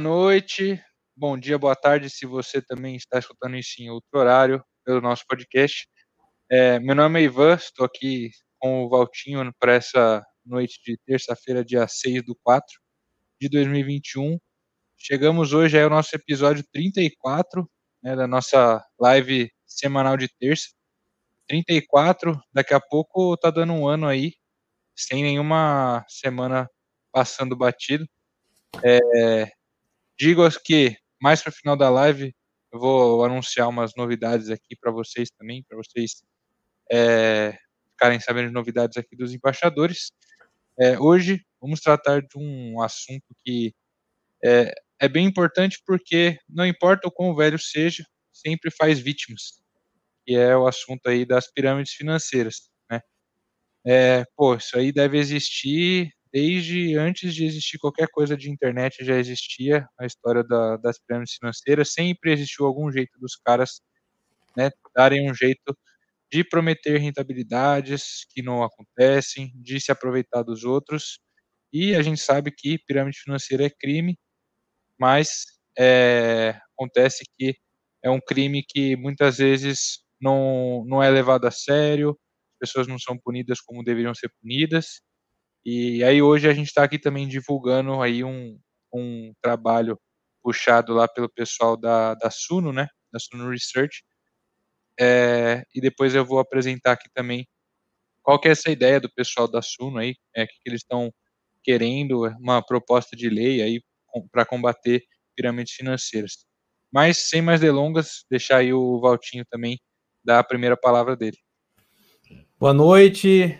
Noite, bom dia, boa tarde, se você também está escutando isso em outro horário pelo nosso podcast. É, meu nome é Ivan, estou aqui com o Valtinho para essa noite de terça-feira, dia 6 do 4 de 2021. Chegamos hoje é o nosso episódio 34 né, da nossa live semanal de terça. 34, daqui a pouco tá dando um ano aí, sem nenhuma semana passando batido. É, digo que mais para o final da live eu vou anunciar umas novidades aqui para vocês também, para vocês é, ficarem sabendo de novidades aqui dos embaixadores. É, hoje vamos tratar de um assunto que é, é bem importante porque não importa o quão velho seja, sempre faz vítimas que é o assunto aí das pirâmides financeiras, né? É, pô, isso aí deve existir desde antes de existir qualquer coisa de internet, já existia a história da, das pirâmides financeiras, sempre existiu algum jeito dos caras né, darem um jeito de prometer rentabilidades que não acontecem, de se aproveitar dos outros, e a gente sabe que pirâmide financeira é crime, mas é, acontece que é um crime que muitas vezes não, não é levado a sério, as pessoas não são punidas como deveriam ser punidas. E aí hoje a gente está aqui também divulgando aí um, um trabalho puxado lá pelo pessoal da, da Suno, né, da Suno Research. É, e depois eu vou apresentar aqui também qual que é essa ideia do pessoal da Suno aí, é que eles estão querendo uma proposta de lei aí para combater pirâmides financeiras. Mas sem mais delongas, deixar aí o Valtinho também dar a primeira palavra dele. Boa noite,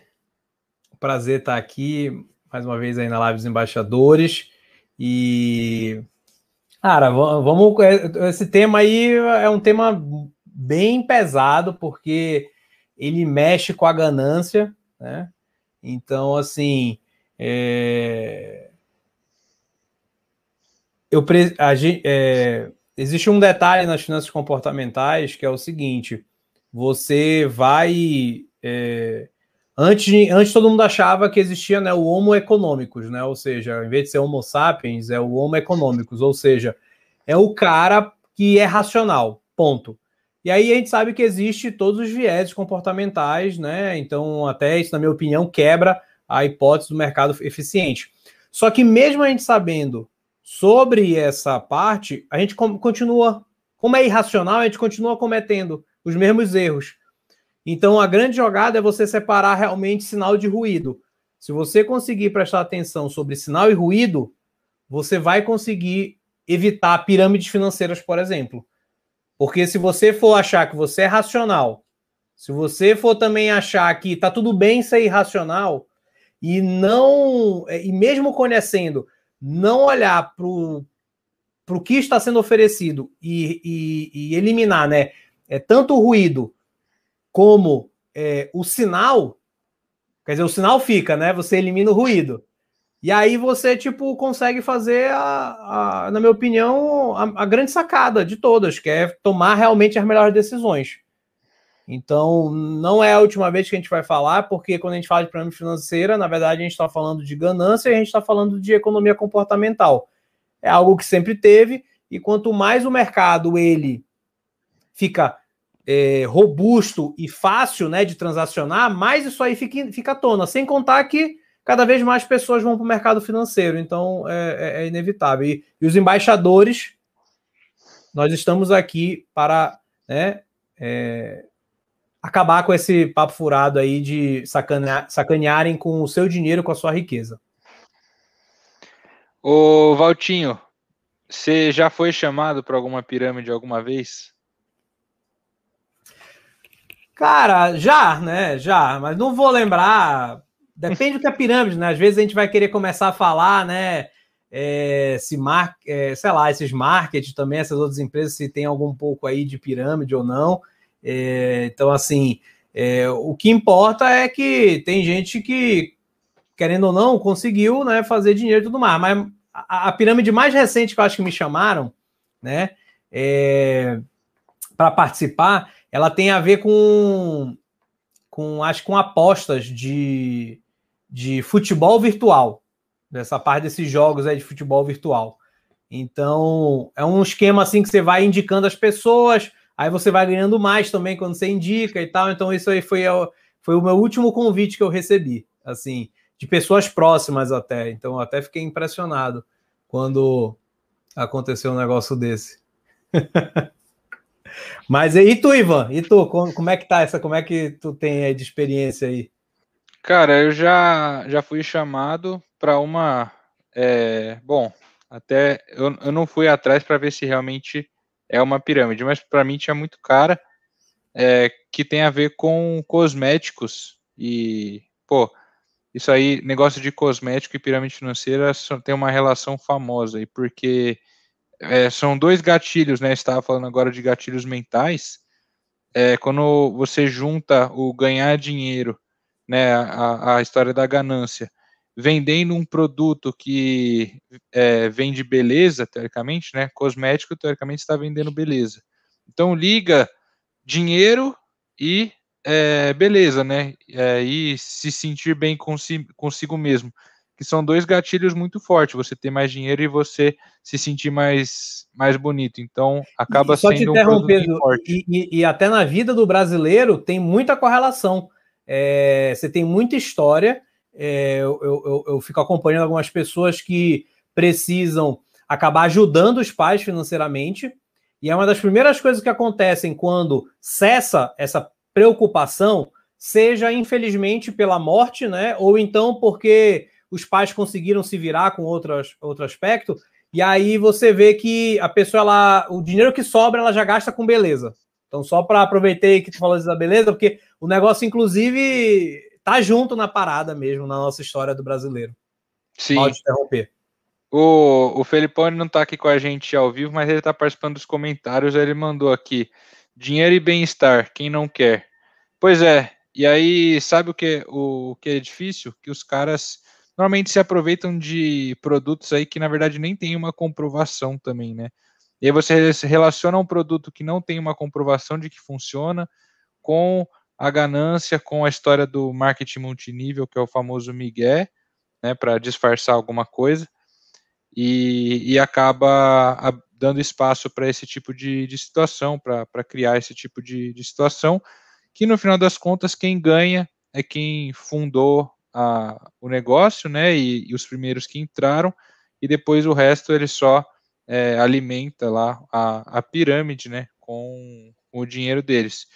prazer estar aqui mais uma vez aí na Live dos Embaixadores. E, cara, vamos. É, esse tema aí é um tema bem pesado, porque ele mexe com a ganância, né? Então, assim. É... Eu, a, é... Existe um detalhe nas finanças comportamentais que é o seguinte: você vai. É, antes, antes todo mundo achava que existia né, o Homo econômicos, né? Ou seja, em vez de ser Homo sapiens, é o Homo econômicos, ou seja, é o cara que é racional. Ponto. E aí a gente sabe que existe todos os viés comportamentais, né? Então, até isso, na minha opinião, quebra a hipótese do mercado eficiente. Só que mesmo a gente sabendo sobre essa parte, a gente continua, como é irracional, a gente continua cometendo os mesmos erros. Então, a grande jogada é você separar realmente sinal de ruído. Se você conseguir prestar atenção sobre sinal e ruído, você vai conseguir evitar pirâmides financeiras, por exemplo. Porque se você for achar que você é racional, se você for também achar que tá tudo bem ser irracional e não e mesmo conhecendo, não olhar para o que está sendo oferecido e, e, e eliminar, né? é, tanto o ruído como é, o sinal, quer dizer, o sinal fica, né? Você elimina o ruído. E aí você, tipo, consegue fazer, a, a na minha opinião, a, a, grande sacada de todas, que é tomar realmente as melhores decisões. Então, não é a última vez que a gente vai falar, porque quando a gente fala de pirâmide financeira, na verdade, a gente está falando de ganância e a gente está falando de economia comportamental. É algo que sempre teve, e quanto mais o mercado ele fica é, robusto e fácil né, de transacionar, mais isso aí fica, fica à tona. Sem contar que cada vez mais pessoas vão para o mercado financeiro, então é, é, é inevitável. E, e, os embaixadores, nós estamos aqui para né, é, acabar com esse papo furado aí de sacanear, sacanearem com o seu dinheiro, com a sua riqueza. Ô Valtinho, você já foi chamado para alguma pirâmide alguma vez? Cara, já, né? Já, mas não vou lembrar. Depende do que é pirâmide, né? Às vezes a gente vai querer começar a falar, né? É, se mar, é, sei lá, esses marketing também, essas outras empresas, se tem algum pouco aí de pirâmide ou não. É, então, assim, é, o que importa é que tem gente que, querendo ou não, conseguiu né, fazer dinheiro e tudo mais. Mas a, a pirâmide mais recente que eu acho que me chamaram, né, é, para participar ela tem a ver com, com acho com apostas de, de futebol virtual. Dessa parte desses jogos aí de futebol virtual. Então, é um esquema assim que você vai indicando as pessoas, aí você vai ganhando mais também quando você indica e tal. Então, isso aí foi, foi o meu último convite que eu recebi, assim, de pessoas próximas até. Então, eu até fiquei impressionado quando aconteceu um negócio desse. Mas e tu, Ivan? E tu, como é que tá essa? Como é que tu tem aí de experiência aí? Cara, eu já, já fui chamado para uma. É, bom, até eu, eu não fui atrás para ver se realmente é uma pirâmide, mas para mim tinha muito cara é, que tem a ver com cosméticos e, pô, isso aí, negócio de cosmético e pirâmide financeira tem uma relação famosa aí, porque é, são dois gatilhos, né? Estava falando agora de gatilhos mentais. É, quando você junta o ganhar dinheiro, né? A, a história da ganância, vendendo um produto que é, vende beleza, teoricamente, né? Cosmético, teoricamente, está vendendo beleza. Então liga dinheiro e é, beleza, né? É, e se sentir bem consigo, consigo mesmo que são dois gatilhos muito fortes, você ter mais dinheiro e você se sentir mais, mais bonito. Então, acaba só sendo te um forte. E, e, e, até na vida do brasileiro tem muita correlação. É, você tem muita história. É, eu, eu, eu fico acompanhando algumas pessoas que precisam acabar ajudando os pais financeiramente. E é uma das primeiras coisas que acontecem quando cessa essa preocupação, seja infelizmente pela morte, né? Ou então porque os pais conseguiram se virar com outras, outro aspecto, e aí você vê que a pessoa, ela, o dinheiro que sobra, ela já gasta com beleza. Então, só para aproveitar que tu falou da beleza, porque o negócio, inclusive, tá junto na parada mesmo, na nossa história do brasileiro. Sim. Pode interromper. O, o Felipone não está aqui com a gente ao vivo, mas ele está participando dos comentários. Ele mandou aqui: dinheiro e bem-estar, quem não quer? Pois é, e aí, sabe o que, o, o que é difícil? Que os caras normalmente se aproveitam de produtos aí que na verdade nem tem uma comprovação também, né? E aí você relaciona um produto que não tem uma comprovação de que funciona com a ganância, com a história do marketing multinível, que é o famoso Miguel, né, para disfarçar alguma coisa, e, e acaba dando espaço para esse tipo de, de situação, para criar esse tipo de, de situação, que no final das contas quem ganha é quem fundou a, o negócio, né, e, e, os primeiros que entraram, e depois o resto ele só é, alimenta lá a, a pirâmide, né, com, com, o dinheiro deles.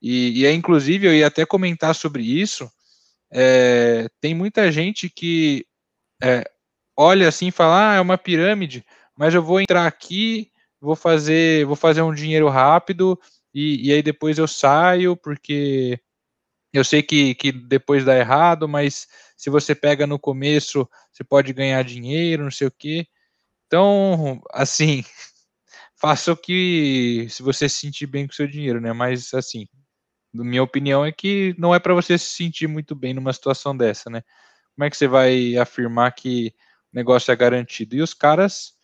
E, e é inclusive eu ia até comentar sobre isso. É, tem muita gente que é, olha assim e fala, ah, é uma pirâmide, mas eu vou entrar aqui, vou fazer, vou fazer um dinheiro rápido e, e aí depois eu saio porque eu sei que, que depois dá errado, mas se você pega no começo, você pode ganhar dinheiro, não sei o quê. Então, assim, faça o que se você se sentir bem com o seu dinheiro, né? Mas assim, minha opinião é que não é para você se sentir muito bem numa situação dessa, né? Como é que você vai afirmar que o negócio é garantido? E os caras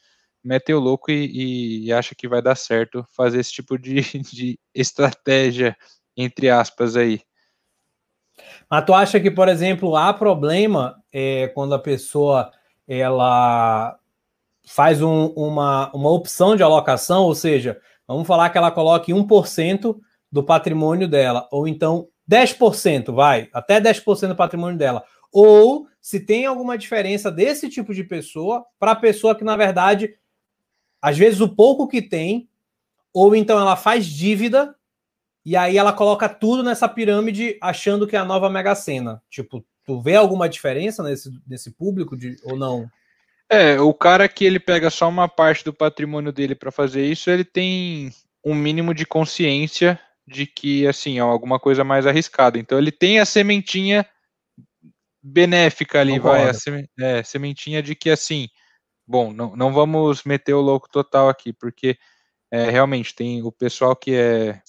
metem o louco e, e acham que vai dar certo fazer esse tipo de, de estratégia, entre aspas, aí. Mas tu acha que, por exemplo, há problema é, quando a pessoa ela faz um, uma, uma opção de alocação, ou seja, vamos falar que ela coloque 1% do patrimônio dela, ou então 10%, vai, até 10% do patrimônio dela. Ou se tem alguma diferença desse tipo de pessoa para a pessoa que, na verdade, às vezes o pouco que tem, ou então ela faz dívida e aí ela coloca tudo nessa pirâmide achando que é a nova Mega Sena. Tipo, tu vê alguma diferença nesse, nesse público de, ou não? É, o cara que ele pega só uma parte do patrimônio dele para fazer isso, ele tem um mínimo de consciência de que, assim, é alguma coisa mais arriscada. Então ele tem a sementinha benéfica ali, vai, a é, sementinha de que, assim, bom, não, não vamos meter o louco total aqui, porque é, realmente tem o pessoal que é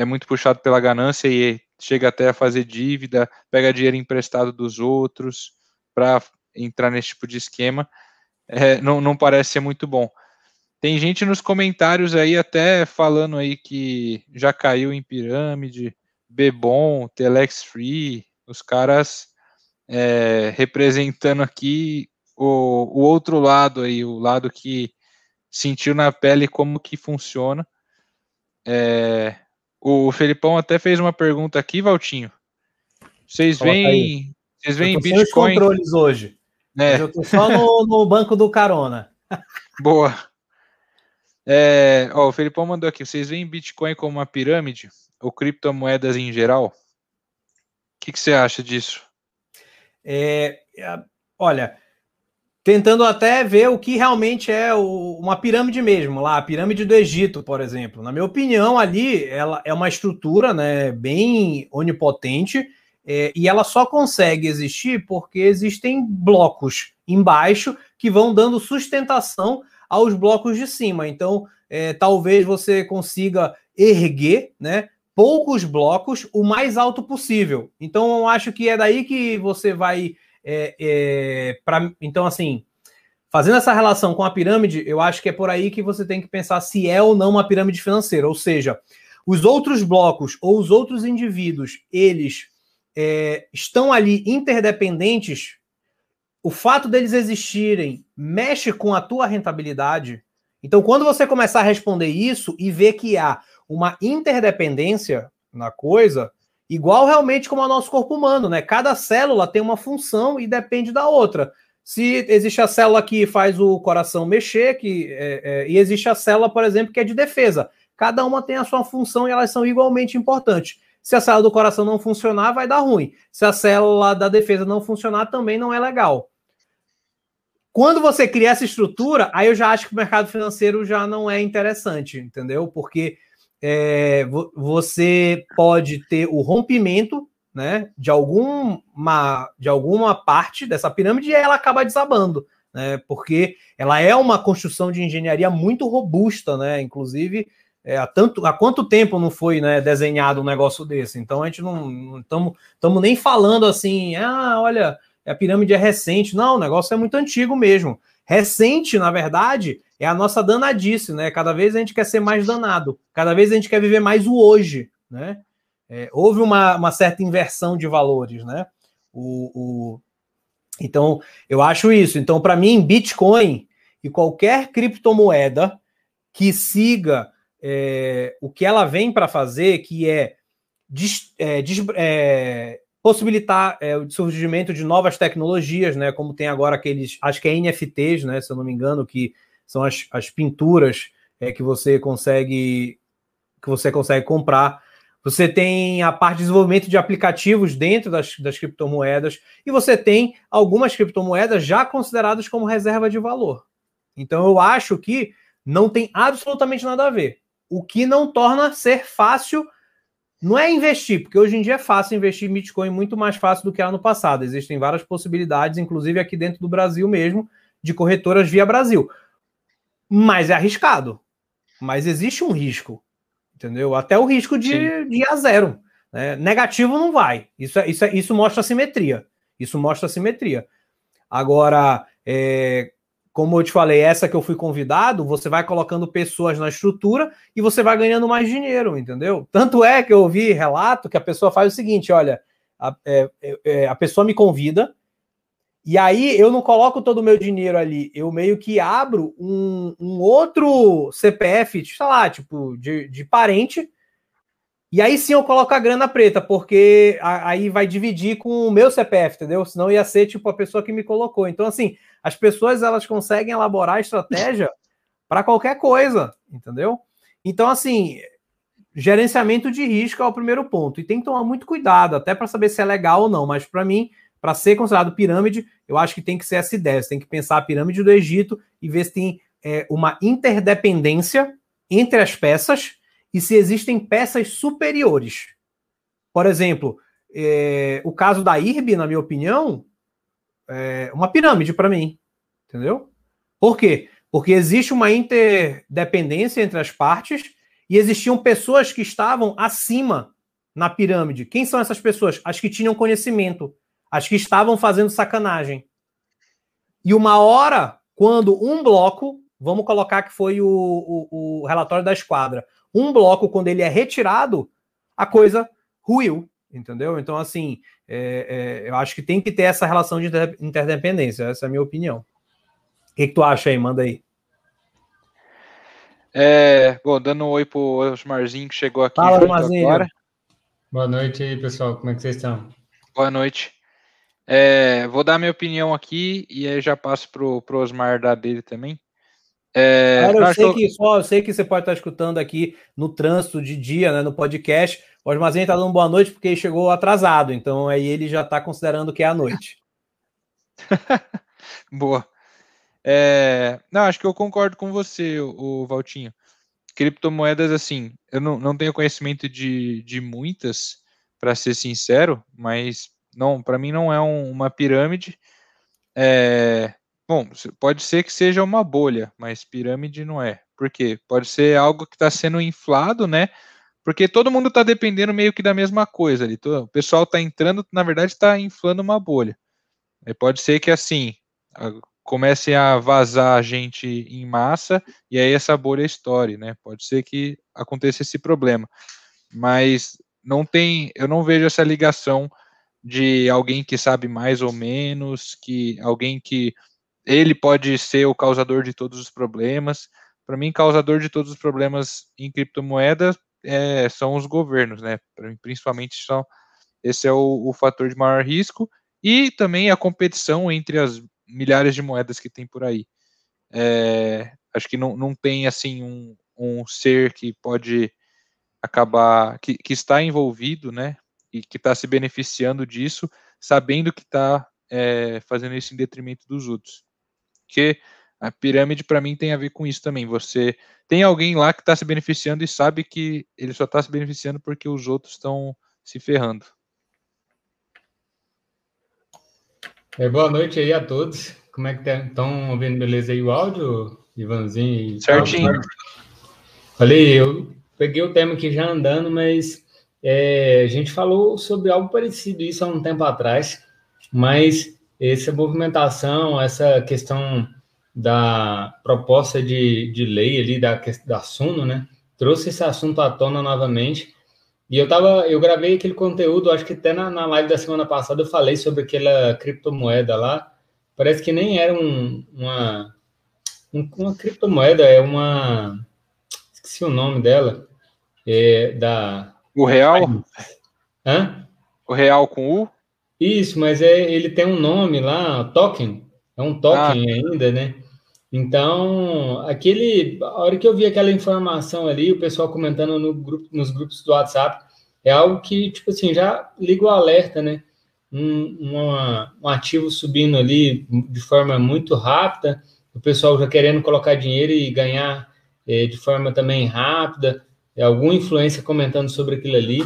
é muito puxado pela ganância e chega até a fazer dívida, pega dinheiro emprestado dos outros para entrar nesse tipo de esquema, é, não, não parece ser muito bom. Tem gente nos comentários aí até falando aí que já caiu em pirâmide, Bebom, Telex Free, os caras é, representando aqui o, o outro lado aí, o lado que sentiu na pele como que funciona. É, o Felipão até fez uma pergunta aqui, Valtinho. Vocês veem, vocês veem Bitcoin? Controles hoje. É. eu tô só no, no, banco do carona. Boa. É, ó, o Felipão mandou aqui. Vocês veem Bitcoin como uma pirâmide ou criptomoedas em geral? O que, que você acha disso? É, é olha, tentando até ver o que realmente é o, uma pirâmide mesmo, lá, a pirâmide do Egito, por exemplo. Na minha opinião, ali ela é uma estrutura né, bem onipotente é, e ela só consegue existir porque existem blocos embaixo que vão dando sustentação aos blocos de cima. Então, é, talvez você consiga erguer, né? Poucos blocos o mais alto possível. Então, eu acho que é daí que você vai é, é, então, assim, fazendo essa relação com a pirâmide, eu acho que é por aí que você tem que pensar se é ou não uma pirâmide financeira. Ou seja, os outros blocos ou os outros indivíduos, eles é, estão ali interdependentes. O fato deles existirem mexe com a tua rentabilidade. Então, quando você começar a responder isso e ver que há uma interdependência na coisa, Igual realmente como é o nosso corpo humano, né? Cada célula tem uma função e depende da outra. Se existe a célula que faz o coração mexer, que, é, é, e existe a célula, por exemplo, que é de defesa. Cada uma tem a sua função e elas são igualmente importantes. Se a célula do coração não funcionar, vai dar ruim. Se a célula da defesa não funcionar, também não é legal. Quando você cria essa estrutura, aí eu já acho que o mercado financeiro já não é interessante, entendeu? Porque é, você pode ter o rompimento né, de, alguma, de alguma parte dessa pirâmide e ela acaba desabando, né, porque ela é uma construção de engenharia muito robusta, né, inclusive é, há, tanto, há quanto tempo não foi né, desenhado um negócio desse? Então a gente não estamos nem falando assim, ah, olha, a pirâmide é recente. Não, o negócio é muito antigo mesmo. Recente, na verdade, é a nossa danadice, né? Cada vez a gente quer ser mais danado, cada vez a gente quer viver mais o hoje, né? É, houve uma, uma, certa inversão de valores, né? O, o... Então, eu acho isso. Então, para mim, Bitcoin e qualquer criptomoeda que siga é, o que ela vem para fazer, que é, des, é, des, é, possibilitar é, o surgimento de novas tecnologias, né? Como tem agora aqueles, acho que é NFTs, né? Se eu não me engano, que são as, as pinturas é, que você consegue que você consegue comprar. Você tem a parte de desenvolvimento de aplicativos dentro das, das criptomoedas e você tem algumas criptomoedas já consideradas como reserva de valor. Então eu acho que não tem absolutamente nada a ver. O que não torna ser fácil não é investir, porque hoje em dia é fácil investir em Bitcoin muito mais fácil do que era no passado. Existem várias possibilidades, inclusive aqui dentro do Brasil mesmo, de corretoras via Brasil mas é arriscado. Mas existe um risco, entendeu? Até o risco de, de ir a zero. Né? Negativo não vai. Isso, é, isso, é, isso mostra simetria. Isso mostra simetria. Agora, é, como eu te falei, essa que eu fui convidado, você vai colocando pessoas na estrutura e você vai ganhando mais dinheiro, entendeu? Tanto é que eu ouvi relato que a pessoa faz o seguinte: olha, a, é, é, a pessoa me convida, e aí eu não coloco todo o meu dinheiro ali, eu meio que abro um, um outro CPF, sei lá, tipo, de, de parente, e aí sim eu coloco a grana preta, porque aí vai dividir com o meu CPF, entendeu? Senão ia ser tipo a pessoa que me colocou. Então, assim, as pessoas elas conseguem elaborar estratégia para qualquer coisa, entendeu? Então, assim, gerenciamento de risco é o primeiro ponto. E tem que tomar muito cuidado, até para saber se é legal ou não. Mas para mim, para ser considerado pirâmide, eu acho que tem que ser essa ideia. Você tem que pensar a pirâmide do Egito e ver se tem é, uma interdependência entre as peças e se existem peças superiores. Por exemplo, é, o caso da IRB, na minha opinião, é uma pirâmide para mim. Entendeu? Por quê? Porque existe uma interdependência entre as partes e existiam pessoas que estavam acima na pirâmide. Quem são essas pessoas? As que tinham conhecimento as que estavam fazendo sacanagem. E uma hora, quando um bloco, vamos colocar que foi o, o, o relatório da esquadra, um bloco, quando ele é retirado, a coisa ruiu, entendeu? Então, assim, é, é, eu acho que tem que ter essa relação de interdependência, essa é a minha opinião. O que, que tu acha aí? Manda aí. É, bom, dando um oi pro Osmarzinho que chegou aqui Fala, agora. Boa noite aí, pessoal. Como é que vocês estão? Boa noite. É, vou dar minha opinião aqui e aí já passo pro, pro Osmar dar dele também. É, Cara, eu, sei tô... que, só, eu sei que você pode estar escutando aqui no trânsito de dia, né, no podcast. O Osmarzinho está dando boa noite porque ele chegou atrasado, então aí ele já está considerando que é a noite. boa. É, não, acho que eu concordo com você, o, o Valtinho. Criptomoedas, assim, eu não, não tenho conhecimento de, de muitas, para ser sincero, mas não, para mim não é um, uma pirâmide. É, bom, pode ser que seja uma bolha, mas pirâmide não é. Por quê? Pode ser algo que está sendo inflado, né? Porque todo mundo está dependendo meio que da mesma coisa ali. O pessoal está entrando, na verdade, está inflando uma bolha. Pode ser que assim, comece a vazar gente em massa e aí essa bolha estoure, né? Pode ser que aconteça esse problema, mas não tem, eu não vejo essa ligação de alguém que sabe mais ou menos, que alguém que ele pode ser o causador de todos os problemas. Para mim, causador de todos os problemas em criptomoedas é, são os governos, né? Principalmente são esse é o, o fator de maior risco e também a competição entre as milhares de moedas que tem por aí. É, acho que não, não tem assim um, um ser que pode acabar, que, que está envolvido, né, e que está se beneficiando disso, sabendo que está é, fazendo isso em detrimento dos outros. Porque a pirâmide, para mim, tem a ver com isso também. Você tem alguém lá que está se beneficiando e sabe que ele só está se beneficiando porque os outros estão se ferrando. É, boa noite aí a todos. Como é que estão tá? ouvindo beleza aí o áudio, Ivanzinho? Certinho. Falei, eu peguei o tema aqui já andando, mas é, a gente falou sobre algo parecido isso há um tempo atrás, mas essa movimentação, essa questão da proposta de, de lei ali da, da Suno, né, trouxe esse assunto à tona novamente e eu tava, eu gravei aquele conteúdo, acho que até na, na live da semana passada eu falei sobre aquela criptomoeda lá. Parece que nem era um, uma, um, uma criptomoeda, é uma. Esqueci o nome dela. É, da. O real? Hã? O real com U? Isso, mas é, ele tem um nome lá, token. É um token ah. ainda, né? Então, aquele, a hora que eu vi aquela informação ali, o pessoal comentando no grupo, nos grupos do WhatsApp, é algo que, tipo assim, já liga o alerta, né? Um, uma, um ativo subindo ali de forma muito rápida, o pessoal já querendo colocar dinheiro e ganhar é, de forma também rápida, é, alguma influência comentando sobre aquilo ali,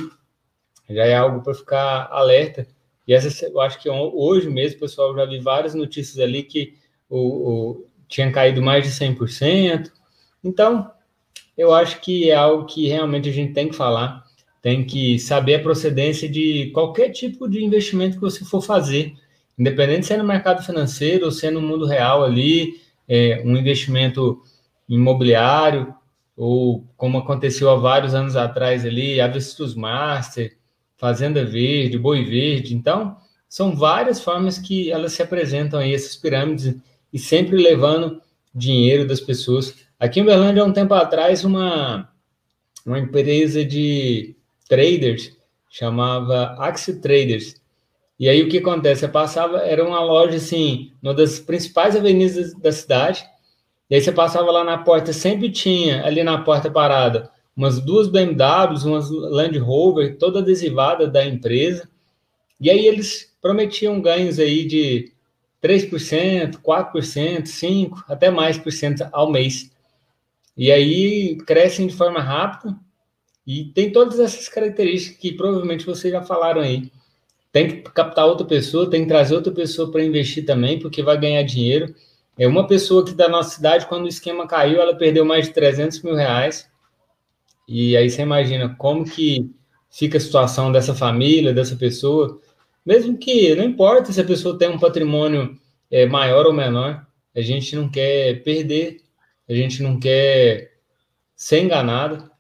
já é algo para ficar alerta. E essa, eu acho que hoje mesmo, pessoal, já vi várias notícias ali que o, o tinha caído mais de 100%. Então, eu acho que é algo que realmente a gente tem que falar, tem que saber a procedência de qualquer tipo de investimento que você for fazer, independente se é no mercado financeiro ou se é no mundo real ali, é, um investimento imobiliário, ou como aconteceu há vários anos atrás ali, Avistus Master, Fazenda Verde, Boi Verde. Então, são várias formas que elas se apresentam aí, essas pirâmides e sempre levando dinheiro das pessoas. Aqui em Uberlândia, há um tempo atrás, uma, uma empresa de traders chamava Axie Traders. E aí o que acontece? Eu passava, era uma loja assim, uma das principais avenidas da cidade. E aí você passava lá na porta, sempre tinha ali na porta parada umas duas BMWs, umas Land Rover, toda adesivada da empresa. E aí eles prometiam ganhos aí de 3%, 4%, 5%, até mais por cento ao mês. E aí crescem de forma rápida e tem todas essas características que provavelmente vocês já falaram aí. Tem que captar outra pessoa, tem que trazer outra pessoa para investir também, porque vai ganhar dinheiro. É uma pessoa que da nossa cidade, quando o esquema caiu, ela perdeu mais de 300 mil reais. E aí você imagina como que fica a situação dessa família, dessa pessoa. Mesmo que não importa se a pessoa tem um patrimônio é, maior ou menor, a gente não quer perder, a gente não quer ser enganado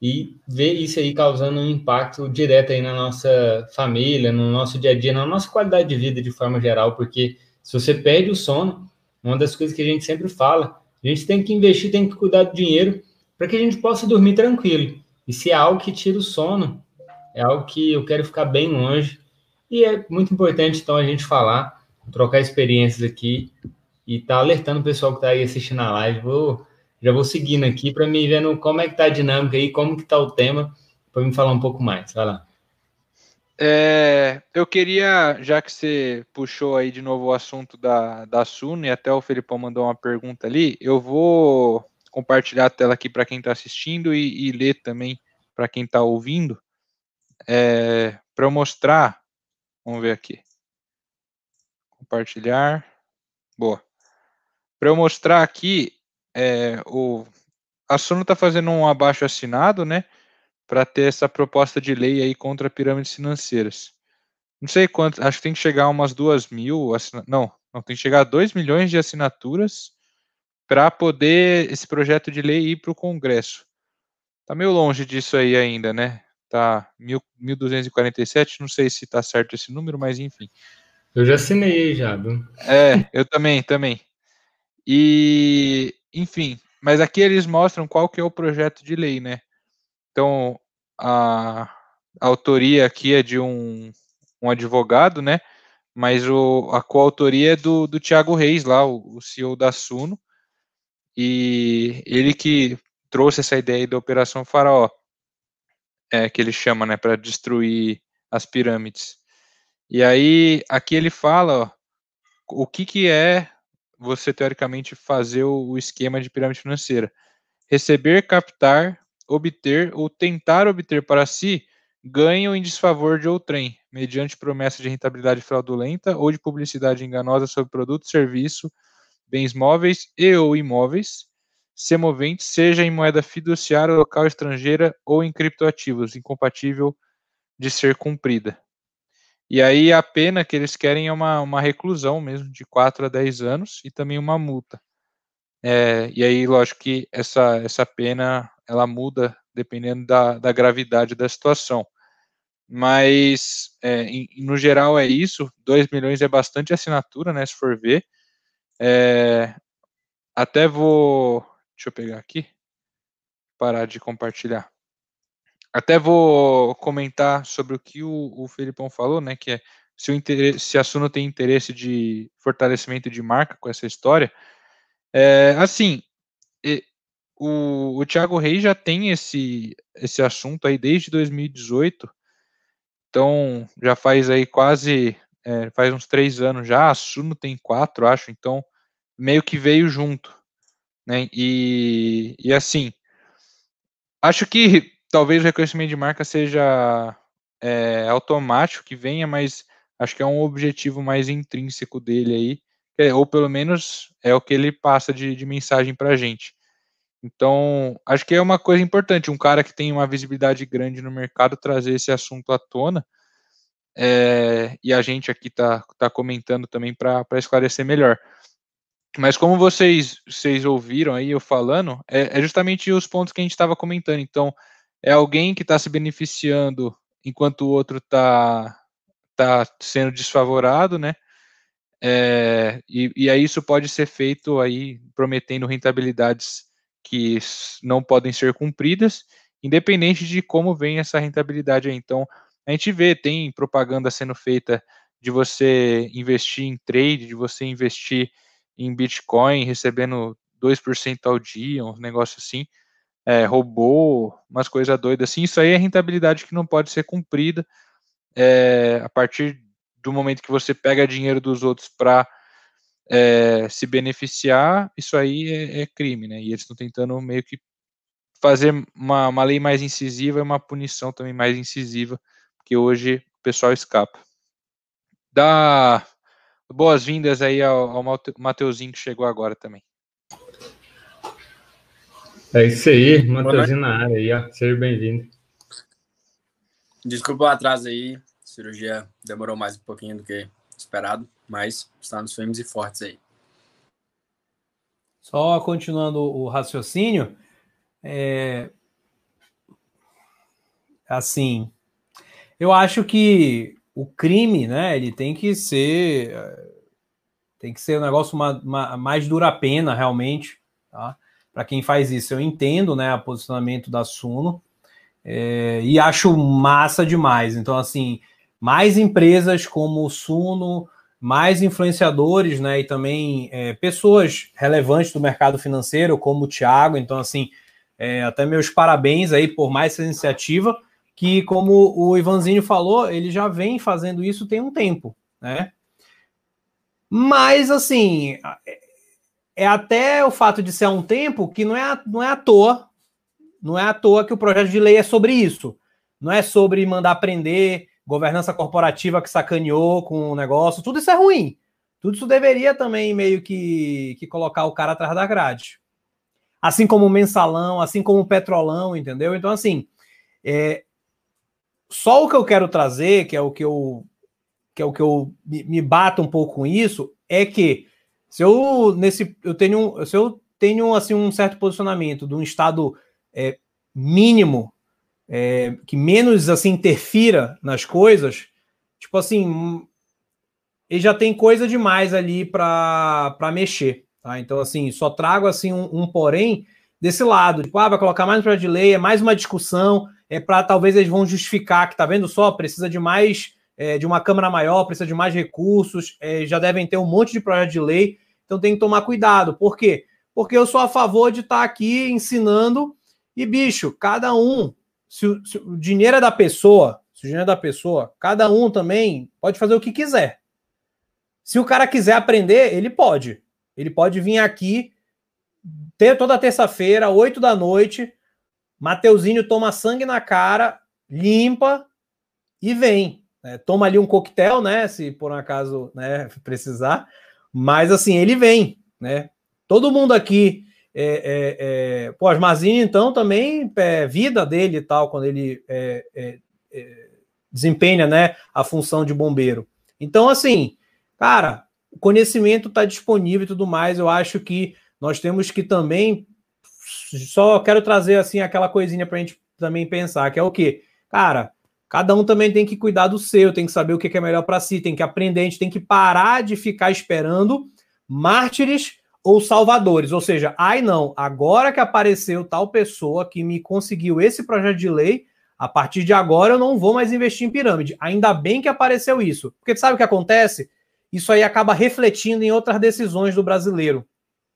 e ver isso aí causando um impacto direto aí na nossa família, no nosso dia a dia, na nossa qualidade de vida de forma geral, porque se você perde o sono, uma das coisas que a gente sempre fala, a gente tem que investir, tem que cuidar do dinheiro, para que a gente possa dormir tranquilo. E se é algo que tira o sono, é algo que eu quero ficar bem longe. E é muito importante, então, a gente falar, trocar experiências aqui e tá alertando o pessoal que está aí assistindo a live. Vou, já vou seguindo aqui para me vendo como é que tá a dinâmica aí, como que tá o tema, para me falar um pouco mais. Vai lá. É, eu queria, já que você puxou aí de novo o assunto da, da Suno e até o Felipão mandou uma pergunta ali, eu vou compartilhar a tela aqui para quem está assistindo e, e, ler também para quem está ouvindo, é, para eu mostrar. Vamos ver aqui. Compartilhar. Boa. Para eu mostrar aqui, é, o, a Suno está fazendo um abaixo assinado, né? para ter essa proposta de lei aí contra pirâmides financeiras. Não sei quanto, acho que tem que chegar a umas duas mil, não, não tem que chegar a dois milhões de assinaturas para poder esse projeto de lei ir para o Congresso. Tá meio longe disso aí ainda, né? Tá 1.247, não sei se tá certo esse número, mas enfim. Eu já assinei já, viu? É, eu também, também. E, enfim, mas aqui eles mostram qual que é o projeto de lei, né? Então, a, a autoria aqui é de um, um advogado, né? Mas o, a coautoria é do, do Tiago Reis, lá, o, o CEO da Suno, e ele que trouxe essa ideia da Operação Faraó, é, que ele chama, né, para destruir as pirâmides. E aí, aqui ele fala ó, o que, que é você, teoricamente, fazer o, esquema de pirâmide financeira. Receber, captar, obter ou tentar obter para si ganho em desfavor de outrem, mediante promessa de rentabilidade fraudulenta ou de publicidade enganosa sobre produto, serviço, bens móveis e ou imóveis, semoventes, seja em moeda fiduciária, local estrangeira ou em criptoativos, incompatível de ser cumprida. E aí a pena que eles querem é uma, uma reclusão mesmo, de 4 a 10 anos, e também uma multa. É, e aí, lógico que essa, essa pena ela muda dependendo da, da gravidade da situação. Mas, é, em, no geral, é isso. 2 milhões é bastante assinatura, né? Se for ver. É, até vou. Deixa eu pegar aqui. Parar de compartilhar. Até vou comentar sobre o que o, o Felipão falou, né? Que é se, o interesse, se a Suno tem interesse de fortalecimento de marca com essa história. É, assim, o, o Thiago Reis já tem esse, esse assunto aí desde 2018, então já faz aí quase, é, faz uns três anos já, a Suno tem quatro, acho, então meio que veio junto, né, e, e assim, acho que talvez o reconhecimento de marca seja é, automático que venha, mas acho que é um objetivo mais intrínseco dele aí, é, ou pelo menos é o que ele passa de, de mensagem para a gente. Então, acho que é uma coisa importante, um cara que tem uma visibilidade grande no mercado trazer esse assunto à tona. É, e a gente aqui está tá comentando também para esclarecer melhor. Mas como vocês, vocês ouviram aí eu falando, é, é justamente os pontos que a gente estava comentando. Então, é alguém que está se beneficiando enquanto o outro está tá sendo desfavorado, né? É, e, e aí isso pode ser feito aí prometendo rentabilidades que não podem ser cumpridas, independente de como vem essa rentabilidade aí. Então, a gente vê, tem propaganda sendo feita de você investir em trade, de você investir em Bitcoin, recebendo 2% ao dia, um negócio assim, é, robô, umas coisas doidas assim. Isso aí é rentabilidade que não pode ser cumprida é, a partir do momento que você pega dinheiro dos outros para é, se beneficiar, isso aí é, é, crime, né? E eles estão tentando meio que fazer uma, uma lei mais incisiva e uma punição também mais incisiva, porque hoje o pessoal escapa. Dá boas-vindas aí ao, ao Mateuzinho que chegou agora também. É isso aí, Mateuzinho na área aí, ó. Seja bem-vindo. Desculpa o atraso aí, a cirurgia demorou mais um pouquinho do que esperado, mas estamos firmes e fortes aí. Só continuando o raciocínio, é... assim, eu acho que o crime, né, ele tem que ser tem que ser um negócio uma, uma, mais dura pena realmente, tá? para quem faz isso. Eu entendo, né, o posicionamento da Suno é, e acho massa demais. Então, assim, mais empresas como o Suno, mais influenciadores, né, e também é, pessoas relevantes do mercado financeiro, como o Thiago. Então, assim, é, até meus parabéns aí por mais essa iniciativa, que, como o Ivanzinho falou, ele já vem fazendo isso tem um tempo, né? Mas, assim, é até o fato de ser há um tempo que não é, não é à toa, não é à toa que o projeto de lei é sobre isso. Não é sobre mandar prender, governança corporativa que sacaneou com o negócio, tudo isso é ruim. Tudo isso deveria também meio que, que colocar o cara atrás da grade. Assim como o mensalão, assim como o petrolão, entendeu? Então, assim, é, só o que eu quero trazer, que é o que eu que é o que eu me, bato um pouco com isso, é que se eu nesse eu tenho se eu tenho assim um certo posicionamento de um estado é, mínimo é, que menos assim interfira nas coisas, tipo assim, ele já tem coisa demais ali para mexer, tá? Então assim, só trago assim um, um porém desse lado, tipo, ah, vai colocar mais um projeto de lei, é mais uma discussão, é para talvez eles vão justificar que tá vendo só, precisa de mais é, de uma câmara maior, precisa de mais recursos, é, já devem ter um monte de projeto de lei. Então tem que tomar cuidado. Por quê? Porque eu sou a favor de estar tá aqui ensinando e, bicho, cada um, se o, se o dinheiro é da pessoa, se o dinheiro é da pessoa, cada um também pode fazer o que quiser. Se o cara quiser aprender, ele pode. Ele pode vir aqui ter toda terça-feira, 8 da noite. Mateuzinho toma sangue na cara, limpa e vem. Né? Toma ali um coquetel, né? Se por um acaso né, precisar. Mas assim, ele vem, né? Todo mundo aqui. É, é, é... Pô, Asmarzinho, então, também é vida dele e tal, quando ele é, é, é, desempenha né, a função de bombeiro. Então, assim, cara, o conhecimento está disponível e tudo mais. Eu acho que nós temos que também. Só quero trazer assim aquela coisinha para a gente também pensar, que é o quê? Cara, Cada um também tem que cuidar do seu, tem que saber o que é melhor para si, tem que aprender, a gente tem que parar de ficar esperando mártires ou salvadores. Ou seja, ai não, agora que apareceu tal pessoa que me conseguiu esse projeto de lei, a partir de agora eu não vou mais investir em pirâmide. Ainda bem que apareceu isso. Porque sabe o que acontece? Isso aí acaba refletindo em outras decisões do brasileiro,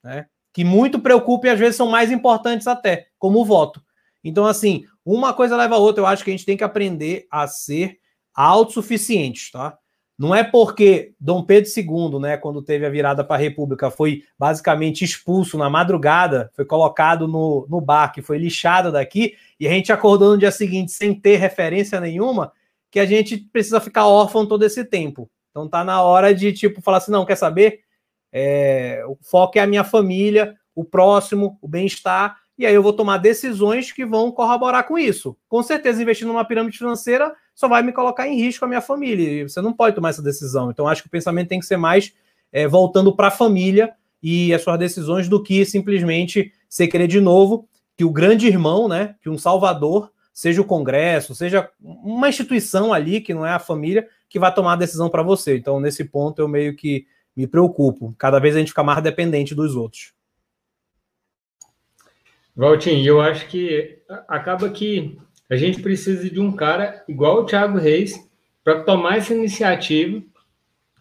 né? Que muito preocupa e às vezes são mais importantes até, como o voto. Então, assim, uma coisa leva a outra. Eu acho que a gente tem que aprender a ser autossuficientes, tá? Não é porque Dom Pedro II, né, quando teve a virada para a República, foi basicamente expulso na madrugada, foi colocado no, no bar, que foi lixado daqui, e a gente acordou no dia seguinte sem ter referência nenhuma, que a gente precisa ficar órfão todo esse tempo. Então tá na hora de, tipo, falar assim, não, quer saber? É, o foco é a minha família, o próximo, o bem-estar, e aí eu vou tomar decisões que vão corroborar com isso. Com certeza, investir numa pirâmide financeira só vai me colocar em risco a minha família. E você não pode tomar essa decisão. Então, acho que o pensamento tem que ser mais é, voltando para a família e as suas decisões do que simplesmente você querer de novo que o grande irmão, né, que um salvador, seja o Congresso, seja uma instituição ali que não é a família, que vai tomar a decisão para você. Então, nesse ponto, eu meio que me preocupo. Cada vez a gente fica mais dependente dos outros. Valtinho, eu acho que acaba que a gente precisa de um cara igual o Thiago Reis para tomar essa iniciativa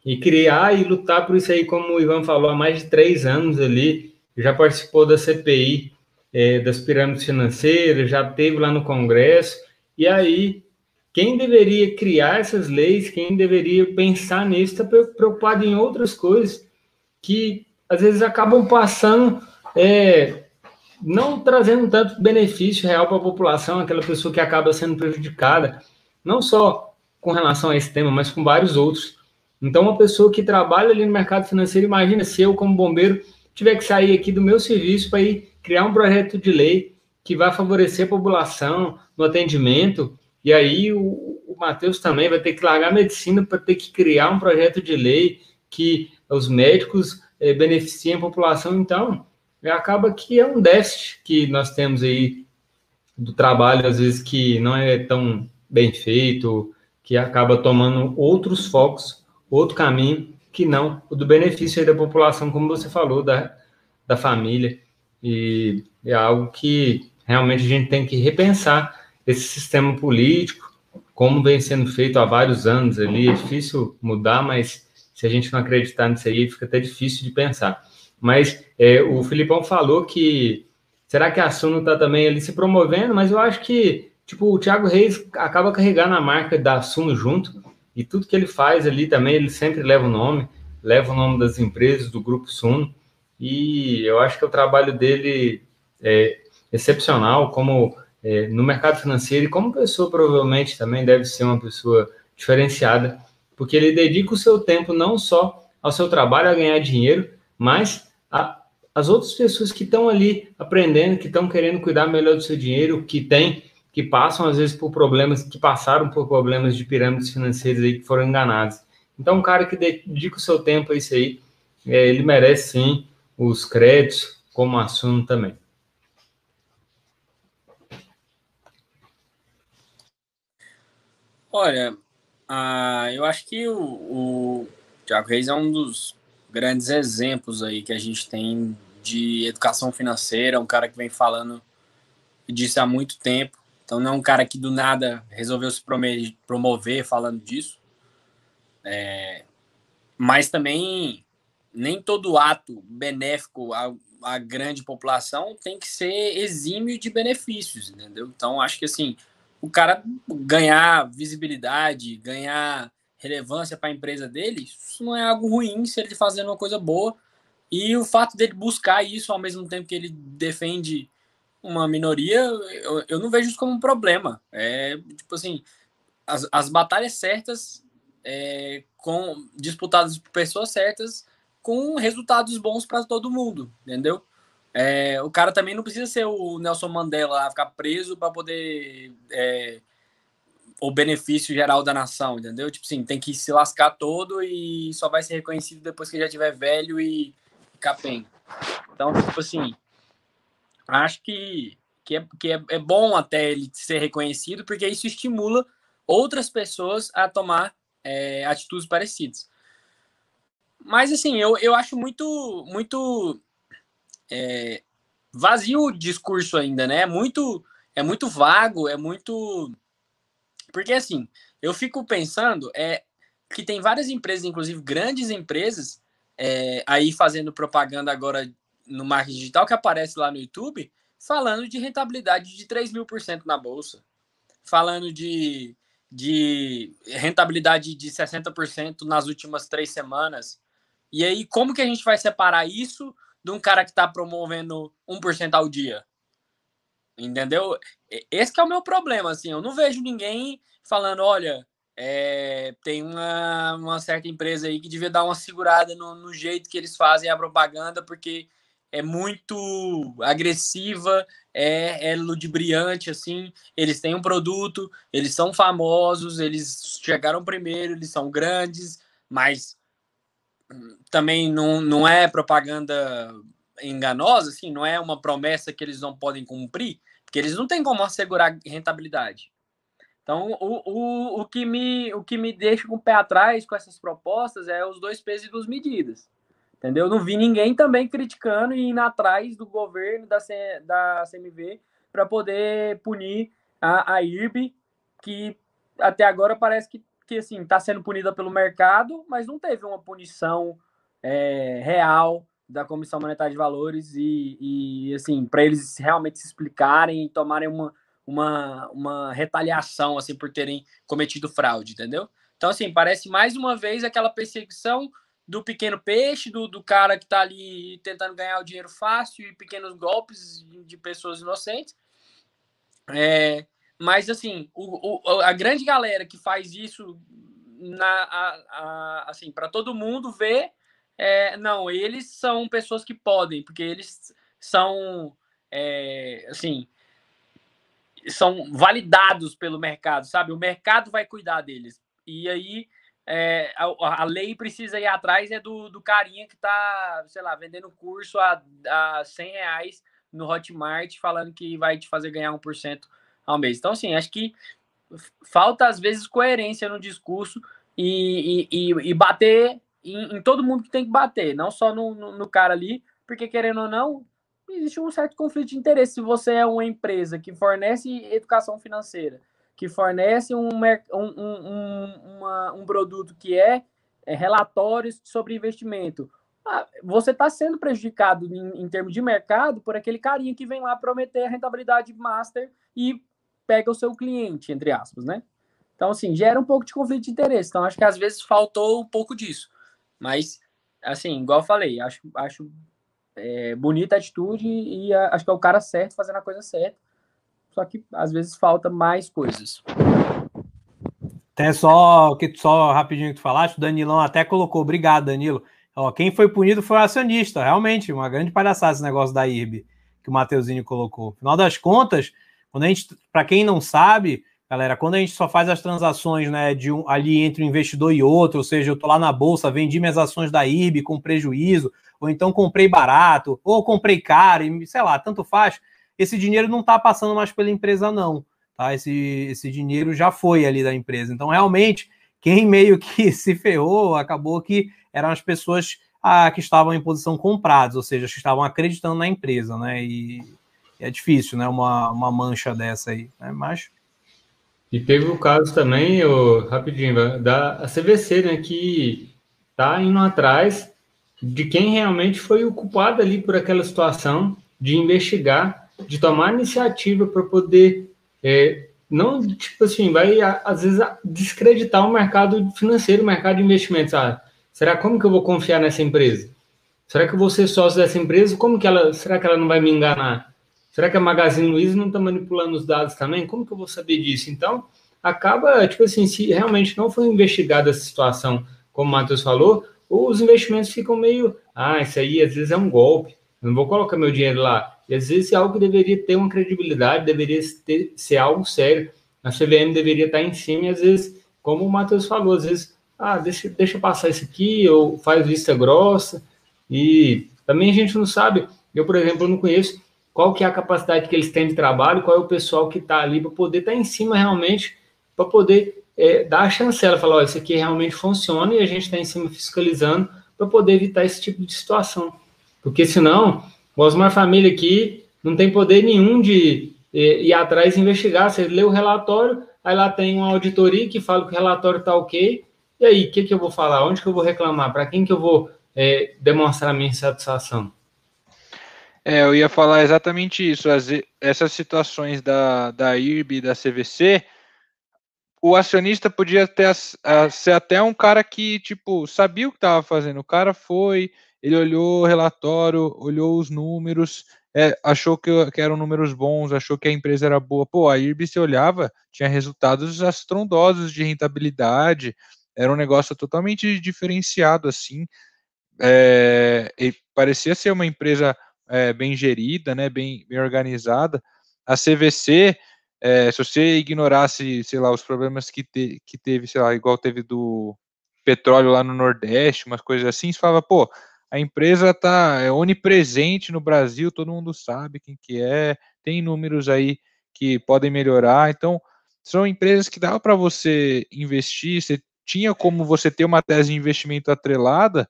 e criar e lutar por isso aí, como o Ivan falou, há mais de três anos ali, já participou da CPI é, das pirâmides financeiras, já teve lá no Congresso, e aí quem deveria criar essas leis, quem deveria pensar nisso, está preocupado em outras coisas que às vezes acabam passando é, não trazendo tanto benefício real para a população, aquela pessoa que acaba sendo prejudicada, não só com relação a esse tema, mas com vários outros. Então, uma pessoa que trabalha ali no mercado financeiro, imagina se eu, como bombeiro, tiver que sair aqui do meu serviço para ir criar um projeto de lei que vai favorecer a população no atendimento, e aí o, o Matheus também vai ter que largar a medicina para ter que criar um projeto de lei que os médicos eh, beneficiem a população. Então, acaba que é um déficit que nós temos aí do trabalho, às vezes, que não é tão bem feito, que acaba tomando outros focos, outro caminho, que não o do benefício da população, como você falou, da, da família. e é algo que realmente a gente tem que repensar esse sistema político, como vem sendo feito há vários anos ali. É difícil mudar, mas se a gente não acreditar nisso aí, fica até difícil de pensar. Mas é, o Filipão falou que será que a Suno está também ali se promovendo? Mas eu acho que tipo o Thiago Reis acaba carregando a marca da Suno junto e tudo que ele faz ali também ele sempre leva o nome, leva o nome das empresas do grupo Suno e eu acho que o trabalho dele é excepcional como é, no mercado financeiro e como pessoa provavelmente também deve ser uma pessoa diferenciada, porque ele dedica o seu tempo não só ao seu trabalho a ganhar dinheiro, mas a, as outras pessoas que estão ali aprendendo, que estão querendo cuidar melhor do seu dinheiro, que tem, que passam às vezes por problemas, que passaram por problemas de pirâmides financeiras aí que foram enganados. Então, um cara que dedica o seu tempo a isso aí, é, ele merece sim os créditos, como assunto também. Olha, uh, eu acho que o, o Reis é um dos grandes exemplos aí que a gente tem de educação financeira, um cara que vem falando disso há muito tempo. Então não é um cara que do nada resolveu se promover falando disso. É, mas também nem todo ato benéfico à, à, grande população tem que ser exímio de benefícios, entendeu? Então acho que assim o cara ganhar visibilidade, ganhar relevância para a empresa dele, isso não é algo ruim se ele fazendo uma coisa boa e o fato dele buscar isso ao mesmo tempo que ele defende uma minoria, eu, eu não vejo isso como um problema. É tipo assim, as, as batalhas certas, é, com disputadas por pessoas certas, com resultados bons para todo mundo, entendeu? É, o cara também não precisa ser o Nelson Mandela, ficar preso para poder é, o benefício geral da nação, entendeu? Tipo assim, tem que se lascar todo e só vai ser reconhecido depois que já tiver velho e capenga. Então, tipo assim, acho que, que, é, que é, é bom até ele ser reconhecido, porque isso estimula outras pessoas a tomar é, atitudes parecidas. Mas, assim, eu, eu acho muito, muito é, vazio o discurso ainda, né? É muito, é muito vago, é muito. Porque, assim, eu fico pensando é, que tem várias empresas, inclusive grandes empresas, é, aí fazendo propaganda agora no marketing digital que aparece lá no YouTube, falando de rentabilidade de 3 mil por cento na bolsa, falando de, de rentabilidade de 60% nas últimas três semanas. E aí, como que a gente vai separar isso de um cara que está promovendo 1% ao dia? Entendeu? Esse é o meu problema, assim, eu não vejo ninguém falando, olha, é, tem uma, uma certa empresa aí que devia dar uma segurada no, no, jeito que eles fazem a propaganda, porque é muito agressiva, é, é ludibriante, assim. Eles têm um produto, eles são famosos, eles chegaram primeiro, eles são grandes, mas também não, não é propaganda enganosa, assim, não é uma promessa que eles não podem cumprir, porque eles não têm como assegurar rentabilidade. Então, o, o, o, que me, o que me deixa com o pé atrás com essas propostas é os dois pesos e duas medidas. Entendeu? Eu não vi ninguém também criticando e indo atrás do governo da, C, da CMV para poder punir a, a IRB, que até agora parece que, que assim, está sendo punida pelo mercado, mas não teve uma punição é, real da Comissão Monetária de Valores e, e assim, para eles realmente se explicarem e tomarem uma, uma, uma retaliação assim por terem cometido fraude, entendeu? Então, assim, parece mais uma vez aquela perseguição do pequeno peixe, do, do cara que está ali tentando ganhar o dinheiro fácil e pequenos golpes de pessoas inocentes. É, mas, assim, o, o, a grande galera que faz isso na, a, a, assim, para todo mundo ver, é, não, eles são pessoas que podem, porque eles são, é, assim, são validados pelo mercado, sabe? O mercado vai cuidar deles. E aí é, a, a, lei precisa ir atrás é do, do carinha que está, sei lá, vendendo curso a, a 100 reais no Hotmart, falando que vai te fazer ganhar 1% ao mês. Então, assim, acho que falta às vezes coerência no discurso e, e, e, e bater em, em, todo mundo que tem que bater, não só no, no, no cara ali, porque querendo ou não, existe um certo conflito de interesse. Se você é uma empresa que fornece educação financeira, que fornece um, um, um, uma, um produto que é, é relatórios sobre investimento, você está sendo prejudicado em, em, termos de mercado por aquele carinha que vem lá prometer a rentabilidade master e pega o seu cliente, entre aspas, né? Então, assim, gera um pouco de conflito de interesse. Então, acho que às vezes faltou um pouco disso. Mas, assim, igual eu falei, acho, acho é, bonita a atitude e a, acho que é o cara certo fazendo a coisa certa. Só que às vezes falta mais coisas. Até só que só rapidinho que tu falaste, o Danilão até colocou, obrigado, Danilo. Ó, quem foi punido foi o acionista, realmente, uma grande palhaçada esse negócio da IRB que o Mateuzinho colocou. Final das contas, quando a gente, para quem não sabe, galera, quando a gente só faz as transações, né, de um ali entre um investidor e outro, ou seja, eu tô lá na bolsa, vendi minhas ações da IRB com prejuízo, ou então comprei barato, ou comprei caro, e sei lá, tanto faz. Esse dinheiro não está passando mais pela empresa, não. Tá? Esse, esse dinheiro já foi ali da empresa. Então, realmente, quem meio que se ferrou acabou que eram as pessoas ah, que estavam em posição compradas, ou seja, que estavam acreditando na empresa, né? E é difícil, né? Uma, uma mancha dessa aí, né? Mas. E teve o caso também, o, rapidinho, da CVC, né? Que tá indo atrás de quem realmente foi o culpado ali por aquela situação, de investigar, de tomar iniciativa para poder é, não, tipo assim, vai às vezes descreditar o mercado financeiro, o mercado de investimentos. Ah, será como que eu vou confiar nessa empresa? Será que eu vou ser sócio dessa empresa? Como que ela, será que ela não vai me enganar? Será que a Magazine Luiza não está manipulando os dados também? Como que eu vou saber disso? Então, acaba, tipo assim, se realmente não foi investigada essa situação, como o Matheus falou, os investimentos ficam meio, ah, isso aí às vezes é um golpe, eu não vou colocar meu dinheiro lá. E às vezes é algo que deveria ter uma credibilidade, deveria ter, ser algo sério. A CVM deveria estar em cima e às vezes, como o Matheus falou, às vezes, ah, deixa, deixa passar isso aqui, ou faz vista grossa. E também a gente não sabe, eu, por exemplo, não conheço qual que é a capacidade que eles têm de trabalho, qual é o pessoal que está ali para poder estar tá em cima realmente, para poder é, dar a chancela, falar, olha, isso aqui realmente funciona e a gente está em cima fiscalizando para poder evitar esse tipo de situação. Porque senão, o Osmar Família aqui não tem poder nenhum de é, ir atrás e investigar. Você lê o relatório, aí lá tem uma auditoria que fala que o relatório está ok, e aí, o que, que eu vou falar? Onde que eu vou reclamar? Para quem que eu vou é, demonstrar minha insatisfação? É, eu ia falar exatamente isso. As, essas situações da, da IRB e da CVC, o acionista podia ter, a, ser até um cara que, tipo, sabia o que estava fazendo. O cara foi, ele olhou o relatório, olhou os números, é, achou que, que, eram números bons, achou que a empresa era boa. Pô, a IRB se olhava, tinha resultados astrondosos de rentabilidade, era um negócio totalmente diferenciado, assim, é, parecia ser uma empresa é, bem gerida, né, bem, bem organizada. A CVC é, se você ignorasse, sei lá, os problemas que, te, que teve, sei lá, igual teve do petróleo lá no Nordeste, umas coisas assim, você falava, pô, a empresa tá é onipresente no Brasil, todo mundo sabe quem que é, tem números aí que podem melhorar, então são empresas que dava para você investir, você tinha como você ter uma tese de investimento atrelada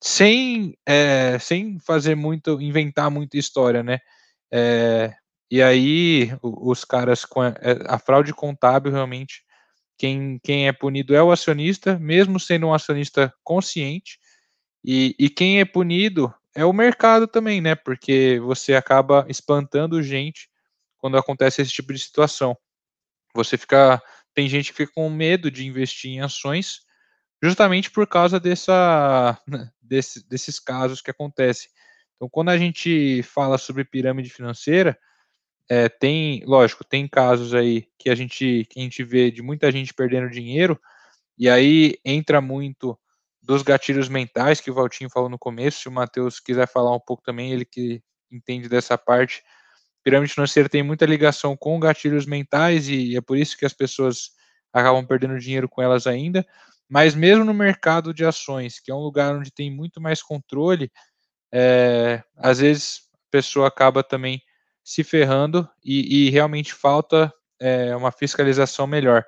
sem, é, sem fazer muito, inventar muita história, né? É, e aí, os caras com a, é, a, fraude contábil, realmente, quem, quem é punido é o acionista, mesmo sendo um acionista consciente, e, e quem é punido é o mercado também, né? Porque você acaba espantando gente quando acontece esse tipo de situação. Você fica. Tem gente que fica com medo de investir em ações justamente por causa dessa, desse, desses casos que acontecem. Então, quando a gente fala sobre pirâmide financeira, é, tem, lógico, tem casos aí que a gente que a gente vê de muita gente perdendo dinheiro, e aí entra muito dos gatilhos mentais que o Valtinho falou no começo. Se o Matheus quiser falar um pouco também, ele que entende dessa parte. Pirâmide financeira tem muita ligação com gatilhos mentais e é por isso que as pessoas acabam perdendo dinheiro com elas ainda. Mas mesmo no mercado de ações, que é um lugar onde tem muito mais controle, é, às vezes a pessoa acaba também se ferrando e, e realmente falta é, uma fiscalização melhor.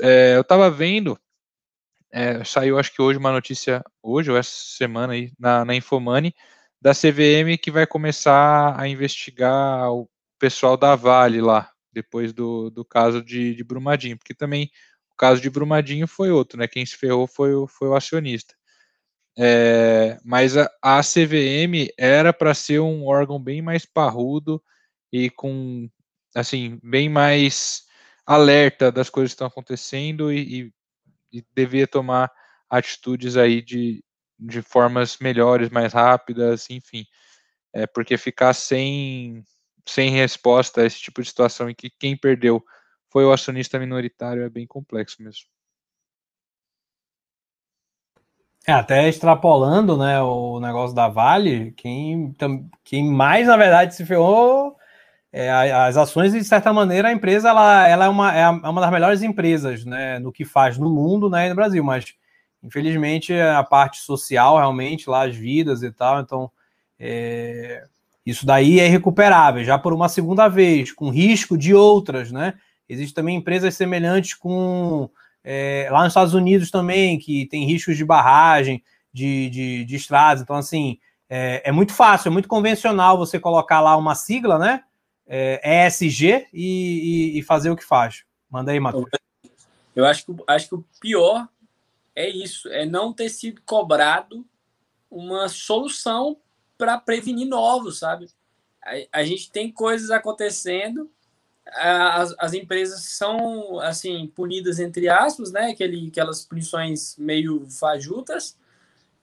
É, eu estava vendo, é, saiu acho que hoje uma notícia, hoje ou essa semana aí, na, na Infomani, da CVM que vai começar a investigar o pessoal da Vale lá, depois do, do caso de, de Brumadinho, porque também o caso de Brumadinho foi outro, né? Quem se ferrou foi o, foi o acionista. É, mas a, a CVM era para ser um órgão bem mais parrudo e com, assim, bem mais alerta das coisas que estão acontecendo e, e, e devia tomar atitudes aí de, de formas melhores, mais rápidas, enfim. É, porque ficar sem, sem resposta a esse tipo de situação em que quem perdeu foi o acionista minoritário é bem complexo mesmo. É, até extrapolando, né, o negócio da Vale, quem, quem mais, na verdade, se ferrou é, as ações, de certa maneira, a empresa ela, ela é, uma, é uma das melhores empresas né, no que faz no mundo né, e no Brasil, mas infelizmente a parte social, realmente, lá as vidas e tal, então é, isso daí é irrecuperável, já por uma segunda vez, com risco de outras, né? Existem também empresas semelhantes com é, lá nos Estados Unidos também, que tem riscos de barragem, de, de, de estradas. Então, assim, é, é, muito fácil, é muito convencional você colocar lá uma sigla, né? É, ESG e, e, e fazer o que faz. Manda aí, Matheus. Eu acho que, acho que o pior é isso, é não ter sido cobrado uma solução para prevenir novos, sabe? A, a gente tem coisas acontecendo as, as empresas são assim punidas entre aspas, né? Aquele, aquelas punições meio fajutas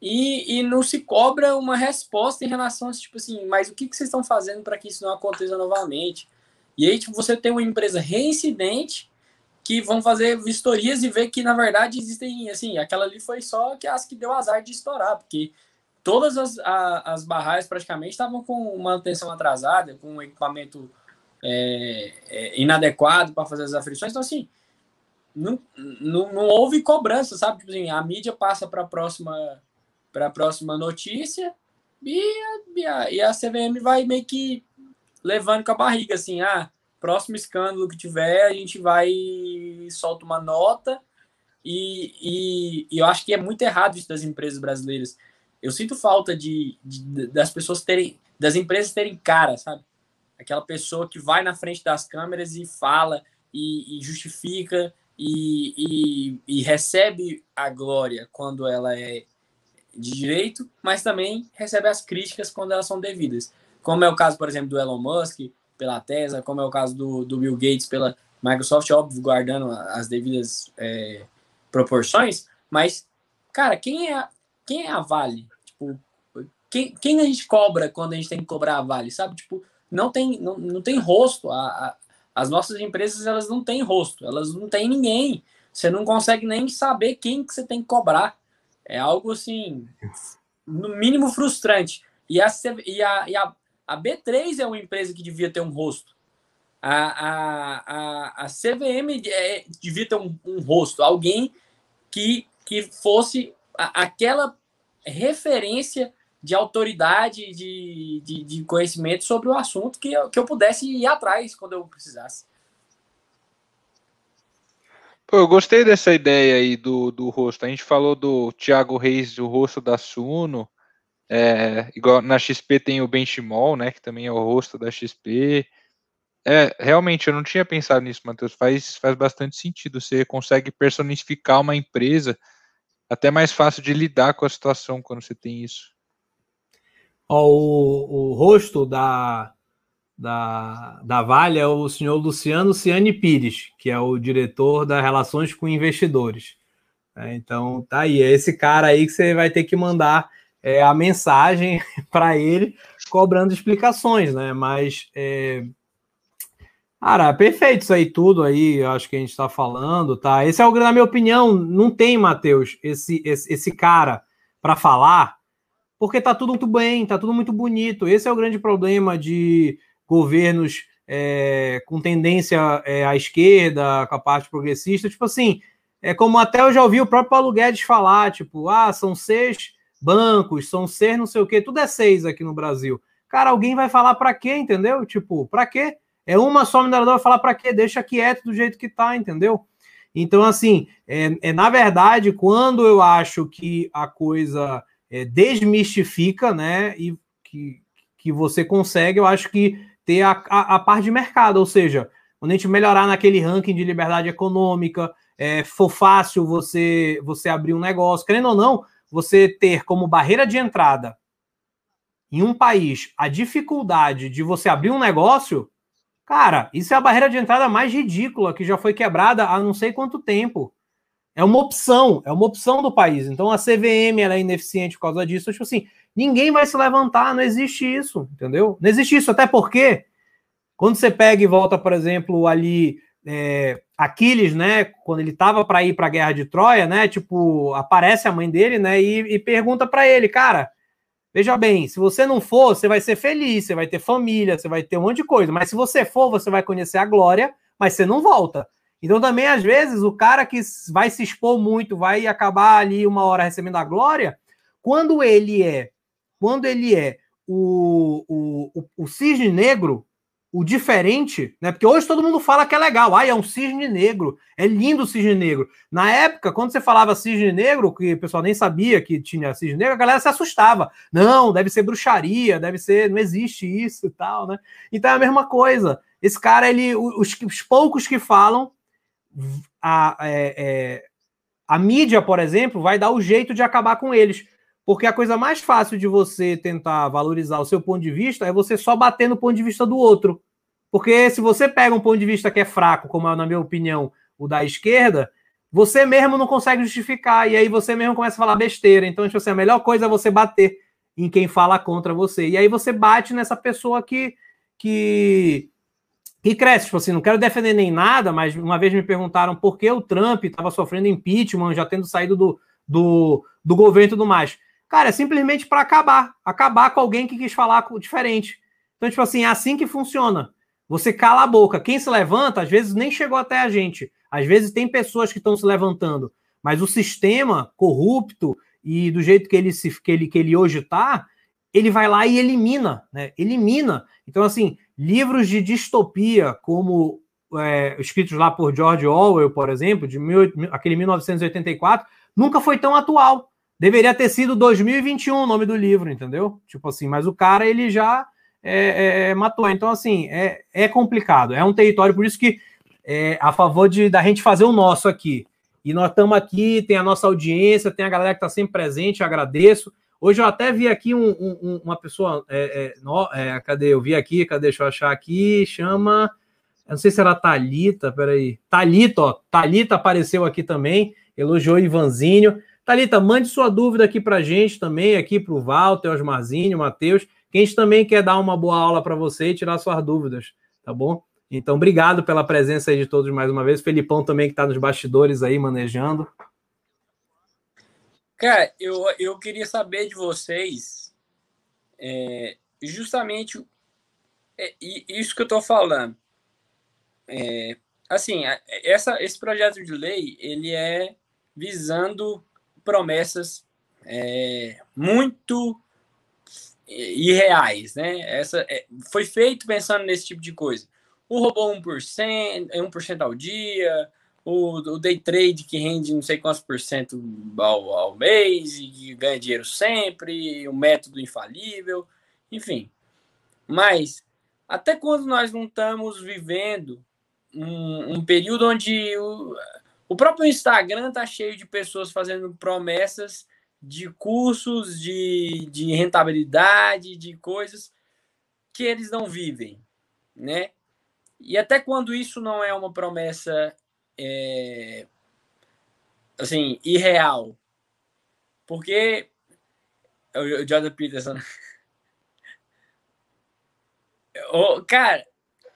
e, e não se cobra uma resposta em relação a tipo assim, mas o que, que vocês estão fazendo para que isso não aconteça novamente? E aí tipo, você tem uma empresa reincidente que vão fazer vistorias e ver que na verdade existem assim, aquela ali foi só que as que deu azar de estourar, porque todas as, as barragens praticamente estavam com manutenção atrasada, com equipamento é, é, inadequado para fazer as aflições. Então, assim, não, não, não houve cobrança, sabe? Tipo assim, a mídia passa para a próxima, próxima notícia e a, e, a, CVM vai meio que levando com a barriga, assim, ah, próximo escândalo que tiver, a gente vai solta uma nota. E, e, e, eu acho que é muito errado isso das empresas brasileiras. Eu sinto falta de, de, das pessoas terem, das empresas terem cara, sabe? Aquela pessoa que vai na frente das câmeras e fala e, e justifica e, e, e, recebe a glória quando ela é de direito, mas também recebe as críticas quando elas são devidas. Como é o caso, por exemplo, do Elon Musk pela Tesla, como é o caso do, do Bill Gates pela Microsoft, óbvio, guardando as devidas é, proporções, mas, cara, quem é, quem é a Vale? Tipo, quem, quem a gente cobra quando a gente tem que cobrar a Vale, sabe? Tipo, não tem, não, não tem rosto. A, a, as nossas empresas elas não têm rosto, elas não têm ninguém. Você não consegue nem saber quem que você tem que cobrar. É algo assim, no mínimo frustrante. E a, e a, e a, a B3 é uma empresa que devia ter um rosto. A, a, a, a CVM é, devia ter um, um, rosto, alguém que, que fosse a, aquela referência de autoridade, de, de, de, conhecimento sobre o assunto que eu, que eu pudesse ir atrás quando eu precisasse. Pô, eu gostei dessa ideia aí do, do rosto. A gente falou do Thiago Reis, o rosto da Suno. É, igual na XP tem o Benchimol, né? Que também é o rosto da XP. É, realmente, eu não tinha pensado nisso, Matheus. Faz, faz bastante sentido. Você consegue personificar uma empresa até mais fácil de lidar com a situação quando você tem isso. Ó, o, o rosto da, da, da Vale é o senhor Luciano Ciani Pires, que é o diretor das relações com investidores. É, então, tá aí. É esse cara aí que você vai ter que mandar é, a mensagem para ele cobrando explicações, né? Mas, é... cara, perfeito isso aí tudo aí, acho que a gente está falando, tá? Esse é o, na minha opinião, não tem, Matheus, esse, esse, esse cara para falar porque está tudo muito bem, está tudo muito bonito. Esse é o grande problema de governos é, com tendência é, à esquerda, com a parte progressista. Tipo assim, é como até eu já ouvi o próprio Paulo Guedes falar, tipo, ah, são seis bancos, são seis não sei o quê, tudo é seis aqui no Brasil. Cara, alguém vai falar para quê, entendeu? Tipo, para quê? É uma só mineradora falar para quê? Deixa quieto do jeito que tá, entendeu? Então, assim, é, é, na verdade, quando eu acho que a coisa é, desmistifica, né? E que, que você consegue, eu acho que ter a, a, a parte de mercado, ou seja, quando a gente melhorar naquele ranking de liberdade econômica, é, for fácil você, você abrir um negócio, querendo ou não, você ter como barreira de entrada em um país a dificuldade de você abrir um negócio, cara, isso é a barreira de entrada mais ridícula que já foi quebrada há não sei quanto tempo. É uma opção, é uma opção do país. Então a CVM é ineficiente por causa disso. Tipo assim, ninguém vai se levantar, não existe isso, entendeu? Não existe isso, até porque quando você pega e volta, por exemplo, ali é, Aquiles, né, quando ele estava para ir para a guerra de Troia, né, tipo, aparece a mãe dele, né, e, e pergunta para ele, cara, veja bem, se você não for, você vai ser feliz, você vai ter família, você vai ter um monte de coisa, mas se você for, você vai conhecer a glória, mas você não volta. Então também, às vezes, o cara que vai se expor muito, vai acabar ali uma hora recebendo a glória, quando ele é, quando ele é o, o, o, o cisne negro, o diferente, né? Porque hoje todo mundo fala que é legal, ai, é um cisne negro, é lindo o cisne negro. Na época, quando você falava cisne negro, que o pessoal nem sabia que tinha cisne negro, a galera se assustava. Não, deve ser bruxaria, deve ser, não existe isso e tal, né? Então é a mesma coisa. Esse cara, ele, os, os poucos que falam, a, é, é, a mídia, por exemplo, vai dar o jeito de acabar com eles. Porque a coisa mais fácil de você tentar valorizar o seu ponto de vista é você só bater no ponto de vista do outro. Porque se você pega um ponto de vista que é fraco, como é, na minha opinião, o da esquerda, você mesmo não consegue justificar. E aí você mesmo começa a falar besteira. Então, tipo assim, a melhor coisa é você bater em quem fala contra você. E aí você bate nessa pessoa que, que, que cresce. Tipo assim, não quero defender nem nada, mas uma vez me perguntaram por que o Trump estava sofrendo impeachment, já tendo saído do, do, do governo e tudo mais. Cara, é simplesmente para acabar. Acabar com alguém que quis falar diferente. Então, tipo assim, é assim que funciona. Você cala a boca. Quem se levanta, às vezes nem chegou até a gente. Às vezes tem pessoas que estão se levantando. Mas o sistema corrupto e do jeito que ele, se, que ele, que ele hoje está, ele vai lá e elimina, né? Elimina. Então, assim, livros de distopia, como é, escritos lá por George Orwell, por exemplo, de mil, aquele 1984, nunca foi tão atual. Deveria ter sido 2021 o nome do livro, entendeu? Tipo assim, mas o cara ele já é, é, é, matou. Então, assim, é, é complicado. É um território, por isso que é a favor de da gente fazer o nosso aqui. E nós estamos aqui, tem a nossa audiência, tem a galera que está sempre presente, agradeço. Hoje eu até vi aqui um, um, uma pessoa. É, é, no, é, cadê? Eu vi aqui, cadê? Deixa eu achar aqui. Chama. Eu não sei se era Talita, peraí. Talita, ó. Talita apareceu aqui também, elogiou Ivanzinho. Talita, mande sua dúvida aqui para gente também, aqui para o Walter, Osmarzinho, Matheus, que a gente também quer dar uma boa aula para você e tirar suas dúvidas, tá bom? Então, obrigado pela presença aí de todos mais uma vez. Felipão também que está nos bastidores aí manejando. Cara, eu, eu queria saber de vocês é, justamente é, isso que eu estou falando. É, assim, essa, esse projeto de lei ele é visando promessas é, muito irreais, né? Essa é, foi feito pensando nesse tipo de coisa. O robô 1%, 1% ao dia, o, o day trade que rende não sei quantos por cento ao, ao mês e ganha dinheiro sempre, o método infalível, enfim. Mas até quando nós não estamos vivendo um, um período onde o, o próprio Instagram está cheio de pessoas fazendo promessas de cursos, de, de rentabilidade, de coisas que eles não vivem, né? E até quando isso não é uma promessa é, assim irreal, porque o Jordan Peterson, o cara,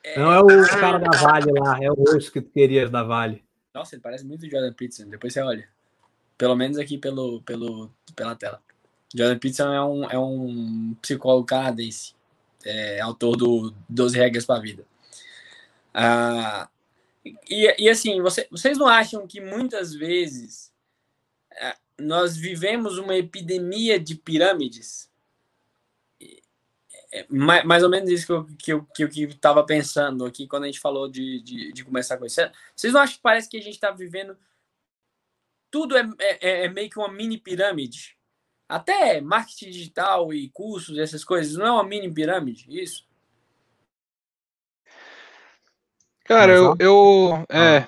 é, não é o cara da Vale lá, é o osso que tu querias da Vale. Nossa, ele parece muito o Jordan Peterson. Depois você olha. Pelo menos aqui pelo, pelo, pela tela. Jordan Peterson é um, é um psicólogo canadense. É, autor do 12 Regras para a Vida. Ah, e, e assim, você, vocês não acham que muitas vezes é, nós vivemos uma epidemia de pirâmides? É, mais ou menos isso que eu, que eu, que eu que estava pensando aqui quando a gente falou de, de, de começar com isso. Vocês não acham que parece que a gente está vivendo. Tudo é, é, é, meio que uma mini pirâmide? até marketing digital e cursos, essas coisas, não é uma mini pirâmide, isso? Cara, eu, eu é, ah.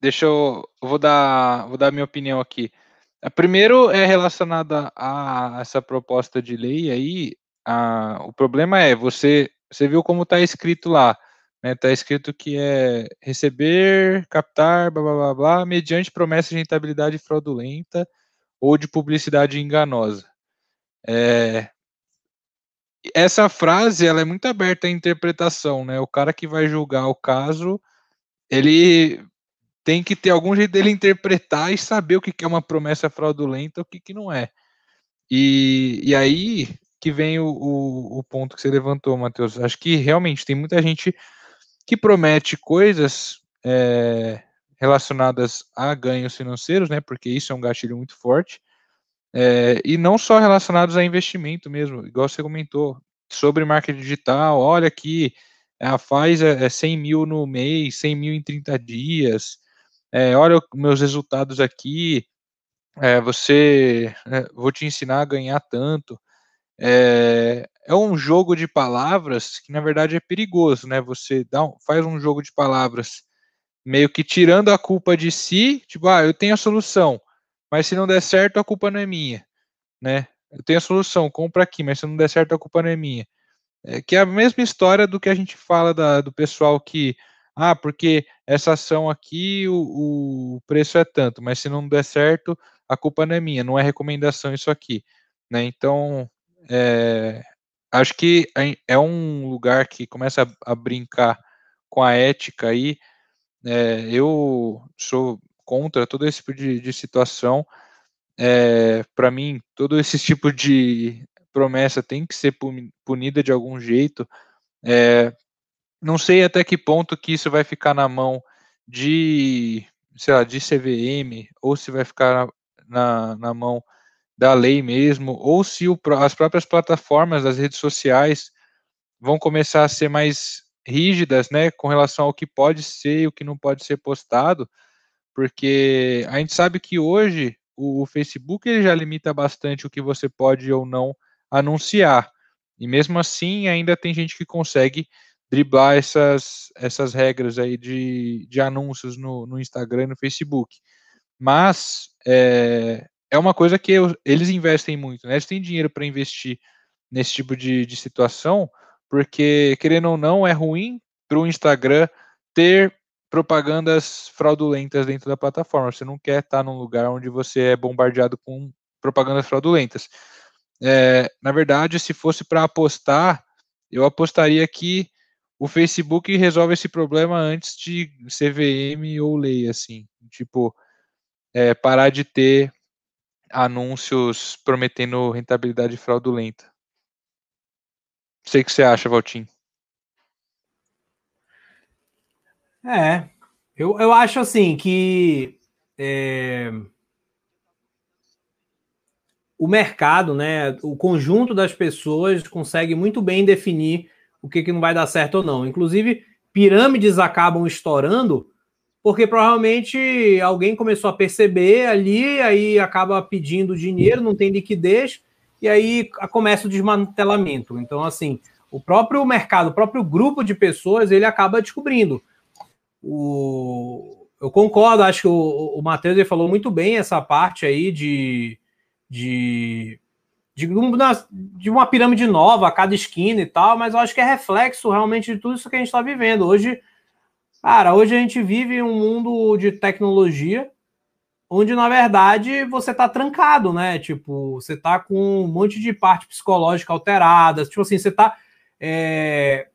deixa eu, eu vou dar, vou dar minha opinião aqui. Primeiro é relacionada a essa proposta de lei aí. A, o problema é você, você viu como está escrito lá, né? Está escrito que é receber, captar, blá blá blá, blá mediante promessa de rentabilidade fraudulenta ou de publicidade enganosa. É, essa frase ela é muito aberta à interpretação, né? O cara que vai julgar o caso, ele tem que ter algum jeito dele interpretar e saber o que é uma promessa fraudulenta o que, que não é. E, e aí que vem o, o, o ponto que você levantou, Matheus. Acho que realmente tem muita gente que promete coisas é, relacionadas a ganhos financeiros, né? Porque isso é um gatilho muito forte. É, e não só relacionados a investimento mesmo, igual você comentou, sobre marketing digital, olha aqui, a faz é 100 é mil no mês, 100 mil em 30 dias, é, olha meus resultados aqui, é, você, é, vou te ensinar a ganhar tanto. É, é, um jogo de palavras que na verdade é perigoso, né? Você dá um, faz um jogo de palavras meio que tirando a culpa de si, tipo, ah, eu tenho a solução, mas se não der certo, a culpa não é minha, né? Eu tenho a solução, compra aqui, mas se não der certo, a culpa não é minha. É, que é a mesma história do que a gente fala da, do pessoal que, ah, porque essa ação aqui, o, o preço é tanto, mas se não der certo, a culpa não é minha, não é recomendação isso aqui, né? Então, é, acho que é um lugar que começa a, a brincar com a ética aí. É, eu sou contra todo esse tipo de, de situação. É, Para mim, todo esse tipo de promessa tem que ser punida de algum jeito. É, não sei até que ponto que isso vai ficar na mão de, sei lá, de CVM, ou se vai ficar na, na mão da lei mesmo, ou se o, as próprias plataformas, as redes sociais, vão começar a ser mais rígidas, né, com relação ao que pode ser e o que não pode ser postado, porque a gente sabe que hoje o, o Facebook ele já limita bastante o que você pode ou não anunciar, e mesmo assim ainda tem gente que consegue driblar essas, essas regras aí de, de anúncios no, no Instagram e no Facebook. Mas é, é uma coisa que eu, eles investem muito, né? Eles têm dinheiro para investir nesse tipo de, de situação, porque, querendo ou não, é ruim para o Instagram ter propagandas fraudulentas dentro da plataforma. Você não quer estar num lugar onde você é bombardeado com propagandas fraudulentas. É, na verdade, se fosse para apostar, eu apostaria que o Facebook resolve esse problema antes de CVM ou lei, assim. Tipo, é, parar de ter anúncios prometendo rentabilidade fraudulenta. Sei o que você acha, Valtinho. É, eu, eu acho assim que é, o mercado, né, o conjunto das pessoas consegue muito bem definir o que, que não vai dar certo ou não. Inclusive, pirâmides acabam estourando porque provavelmente alguém começou a perceber ali, aí acaba pedindo dinheiro, não tem liquidez, e aí começa o desmantelamento. Então, assim, o próprio mercado, o próprio grupo de pessoas, ele acaba descobrindo. O... Eu concordo, acho que o, o Matheus falou muito bem essa parte aí de, de, de, uma, de uma pirâmide nova a cada esquina e tal, mas eu acho que é reflexo realmente de tudo isso que a gente está vivendo. Hoje Cara, hoje a gente vive um mundo de tecnologia onde, na verdade, você tá trancado, né? Tipo, você tá com um monte de parte psicológica alterada. Tipo assim, você tá. É,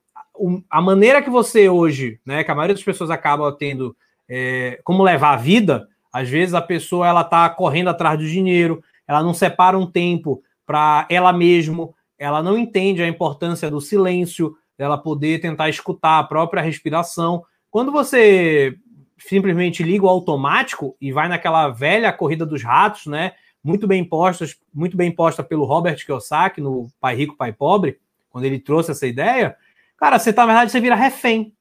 a maneira que você hoje, né? Que a maioria das pessoas acaba tendo é, como levar a vida, às vezes a pessoa ela tá correndo atrás do dinheiro, ela não separa um tempo para ela mesma, ela não entende a importância do silêncio, dela poder tentar escutar a própria respiração. Quando você simplesmente liga o automático e vai naquela velha corrida dos ratos, né? Muito bem posta, muito bem posta pelo Robert Kiyosaki no Pai Rico, Pai Pobre, quando ele trouxe essa ideia. Cara, você tá, na verdade, você vira refém.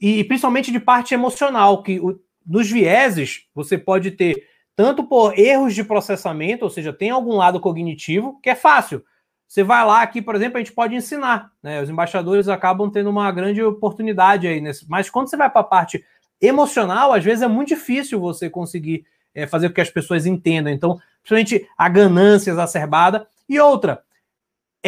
E, principalmente de parte emocional, que o, nos vieses você pode ter tanto por erros de processamento, ou seja, tem algum lado cognitivo, que é fácil. Você vai lá aqui, por exemplo, a gente pode ensinar. Né? Os embaixadores acabam tendo uma grande oportunidade aí. Nesse... Mas quando você vai para a parte emocional, às vezes é muito difícil você conseguir é, fazer com que as pessoas entendam. Então, principalmente a ganância exacerbada. E outra,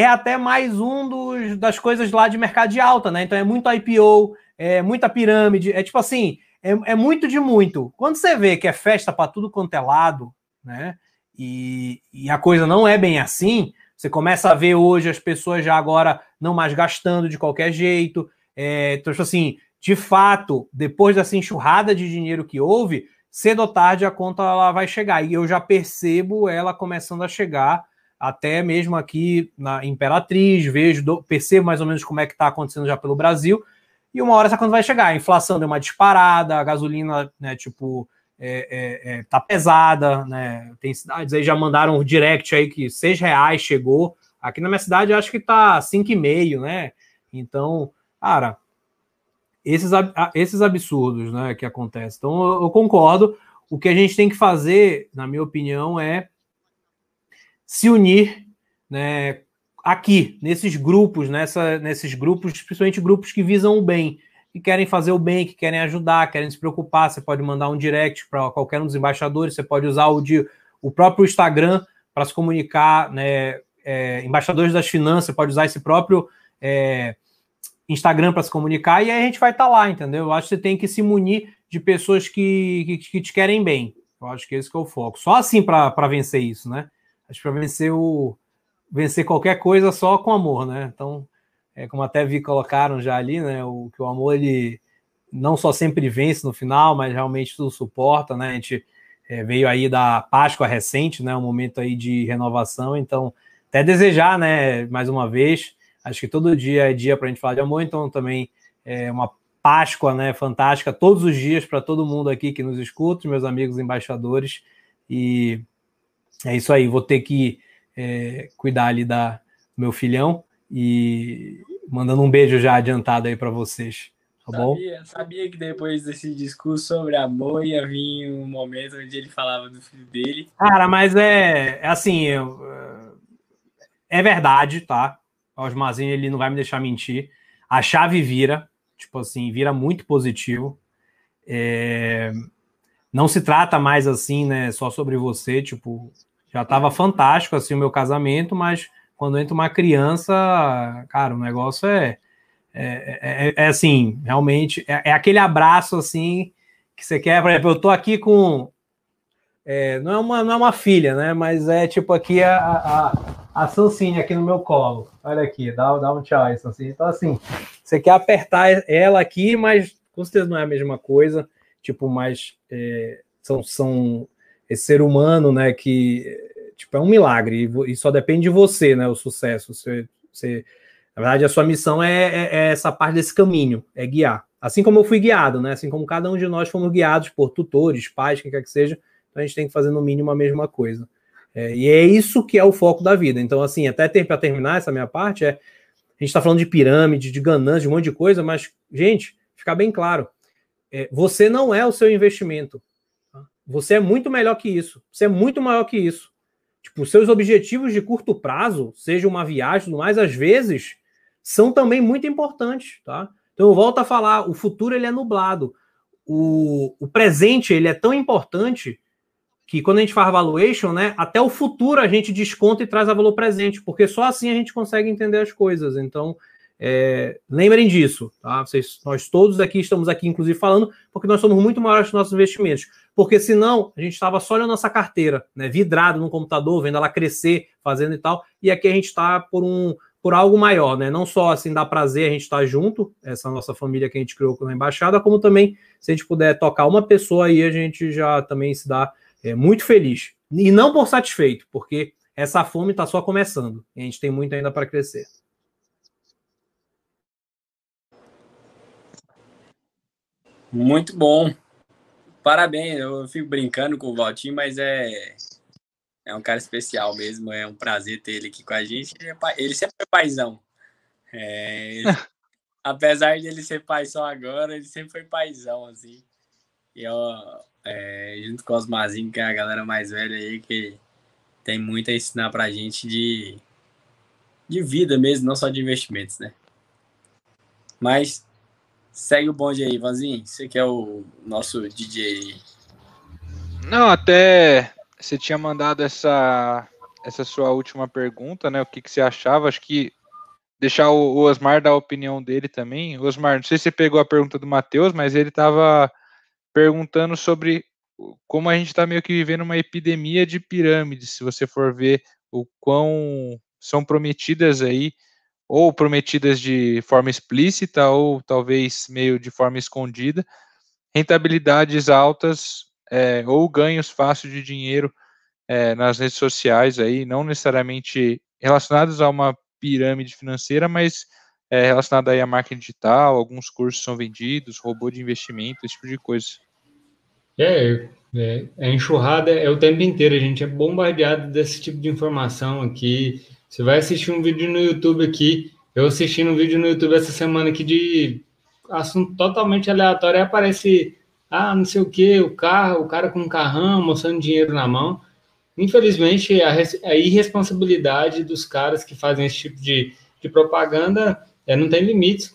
é até mais um dos, das coisas lá de mercado de alta, né? Então é muito IPO, é muita pirâmide, é tipo assim, é, é muito de muito. Quando você vê que é festa para tudo quanto é lado, né? E, e a coisa não é bem assim, você começa a ver hoje as pessoas já agora não mais gastando de qualquer jeito. É, então, tipo assim, de fato, depois dessa enxurrada de dinheiro que houve, cedo ou tarde a conta ela vai chegar. E eu já percebo ela começando a chegar, até mesmo aqui na Imperatriz, vejo, do, percebo mais ou menos como é que está acontecendo já pelo Brasil. E uma hora essa conta vai chegar. A inflação deu uma disparada, a gasolina, né, tipo, é, é, é, tá pesada, né? Tem cidades aí já mandaram um direct aí que seis reais chegou. Aqui na minha cidade acho que tá cinco e meio, né? Então, cara, esses, esses absurdos né, que acontecem. Então, eu, eu, concordo. O que a gente tem que fazer, na minha opinião, é se unir né, aqui, nesses grupos, nessa, nesses grupos, principalmente grupos que visam o bem, que querem fazer o bem, que querem ajudar, querem se preocupar. Você pode mandar um direct para qualquer um dos embaixadores, você pode usar o, de, o próprio Instagram para se comunicar, né? É, embaixadores das finanças, pode usar esse próprio. É, Instagram para se comunicar e aí a gente vai estar tá lá, entendeu? Eu acho que você tem que se munir de pessoas que, que, que te querem bem. Eu acho que esse que é o foco. Só assim para vencer isso, né? Acho para vencer o vencer qualquer coisa só com amor, né? Então, é como até vi colocaram já ali, né? O que o amor ele não só sempre vence no final, mas realmente tudo suporta, né? A gente é, veio aí da Páscoa recente, né? Um momento aí de renovação, então até desejar, né? Mais uma vez Acho que todo dia é dia para a gente falar de amor, então também é uma Páscoa, né? Fantástica todos os dias para todo mundo aqui que nos escuta, meus amigos embaixadores. E é isso aí. Vou ter que é, cuidar ali da do meu filhão e mandando um beijo já adiantado aí para vocês. Tá bom? Sabia, sabia que depois desse discurso sobre amor ia vir um momento onde ele falava do filho dele. Cara, mas é, é assim, eu, é verdade, tá? O Osmarzinho, ele não vai me deixar mentir. A chave vira, tipo assim, vira muito positivo. É... Não se trata mais assim, né, só sobre você, tipo, já estava fantástico assim o meu casamento, mas quando entra uma criança, cara, o negócio é é, é, é assim, realmente é, é, aquele abraço assim que você quer, por exemplo, eu tô aqui com é, não é uma não é uma filha, né, mas é tipo aqui a, a, a Sancine aqui no meu colo. Olha aqui, dá, dá um tchau aí, Sancine. Então, assim, você quer apertar ela aqui, mas com certeza não é a mesma coisa. Tipo, mais. É, são, são esse ser humano, né, que tipo, é um milagre e, só depende de você, né, o sucesso. Você, você, na verdade, a sua missão é, é, é, essa parte desse caminho, é guiar. Assim como eu fui guiado, né, assim como cada um de nós fomos guiados por tutores, pais, quem quer que seja, então a gente tem que fazer no mínimo a mesma coisa. É, e é isso que é o foco da vida. Então, assim, até para terminar essa minha parte, é, a gente está falando de pirâmide, de ganância, de um monte de coisa, mas, gente, ficar bem claro, é, você não é o seu investimento. Você é muito melhor que isso. Você é muito maior que isso. Tipo, seus objetivos de curto prazo, seja uma viagem, tudo mais, às vezes, são também muito importantes, tá? Então, eu volto a falar, o futuro ele é nublado. O, o presente ele é tão importante que quando a gente faz valuation, né, até o futuro a gente desconta e traz a valor presente, porque só assim a gente consegue entender as coisas. Então, é, lembrem disso, tá? Vocês, nós todos aqui estamos aqui, inclusive, falando, porque nós somos muito maiores que nossos investimentos. Porque senão a gente estava só olhando nossa carteira, né? Vidrado no computador, vendo ela crescer, fazendo e tal. E aqui a gente está por um por algo maior, né? Não só assim dá prazer a gente estar tá junto, essa nossa família que a gente criou na embaixada, como também se a gente puder tocar uma pessoa aí, a gente já também se dá é, muito feliz. E não por satisfeito, porque essa fome está só começando. E a gente tem muito ainda para crescer. Muito bom. Parabéns. Eu fico brincando com o Valtinho, mas é, é um cara especial mesmo. É um prazer ter ele aqui com a gente. Ele, é sempre foi paizão. É, ele, apesar de ele ser pai só agora, ele sempre foi paizão, assim. E, ó, é, junto com os Mazinho, que é a galera mais velha aí, que tem muito a ensinar pra gente de, de vida mesmo, não só de investimentos, né? Mas segue o bonde aí, Vanzinho. Você que é o nosso DJ. Não, até você tinha mandado essa, essa sua última pergunta, né? O que, que você achava? Acho que deixar o, Osmar dar a opinião dele também. Osmar, não sei se você pegou a pergunta do Matheus, mas ele estava perguntando sobre como a gente está meio que vivendo uma epidemia de pirâmides, se você for ver o quão são prometidas aí, ou prometidas de forma explícita, ou talvez meio de forma escondida, rentabilidades altas é, ou ganhos fáceis de dinheiro é, nas redes sociais aí, não necessariamente relacionados a uma pirâmide financeira, mas é, relacionada aí a marketing digital, alguns cursos são vendidos, robô de investimento, esse tipo de coisa. É, é, a enxurrada é o tempo inteiro, a gente é bombardeado desse tipo de informação aqui. Você vai assistir um vídeo no YouTube aqui, eu assisti um vídeo no YouTube essa semana aqui de assunto totalmente aleatório, e aparece, ah, não sei o que, o carro, o cara com um carrão, mostrando dinheiro na mão. Infelizmente, a, a irresponsabilidade dos caras que fazem esse tipo de, de propaganda é, não tem limites.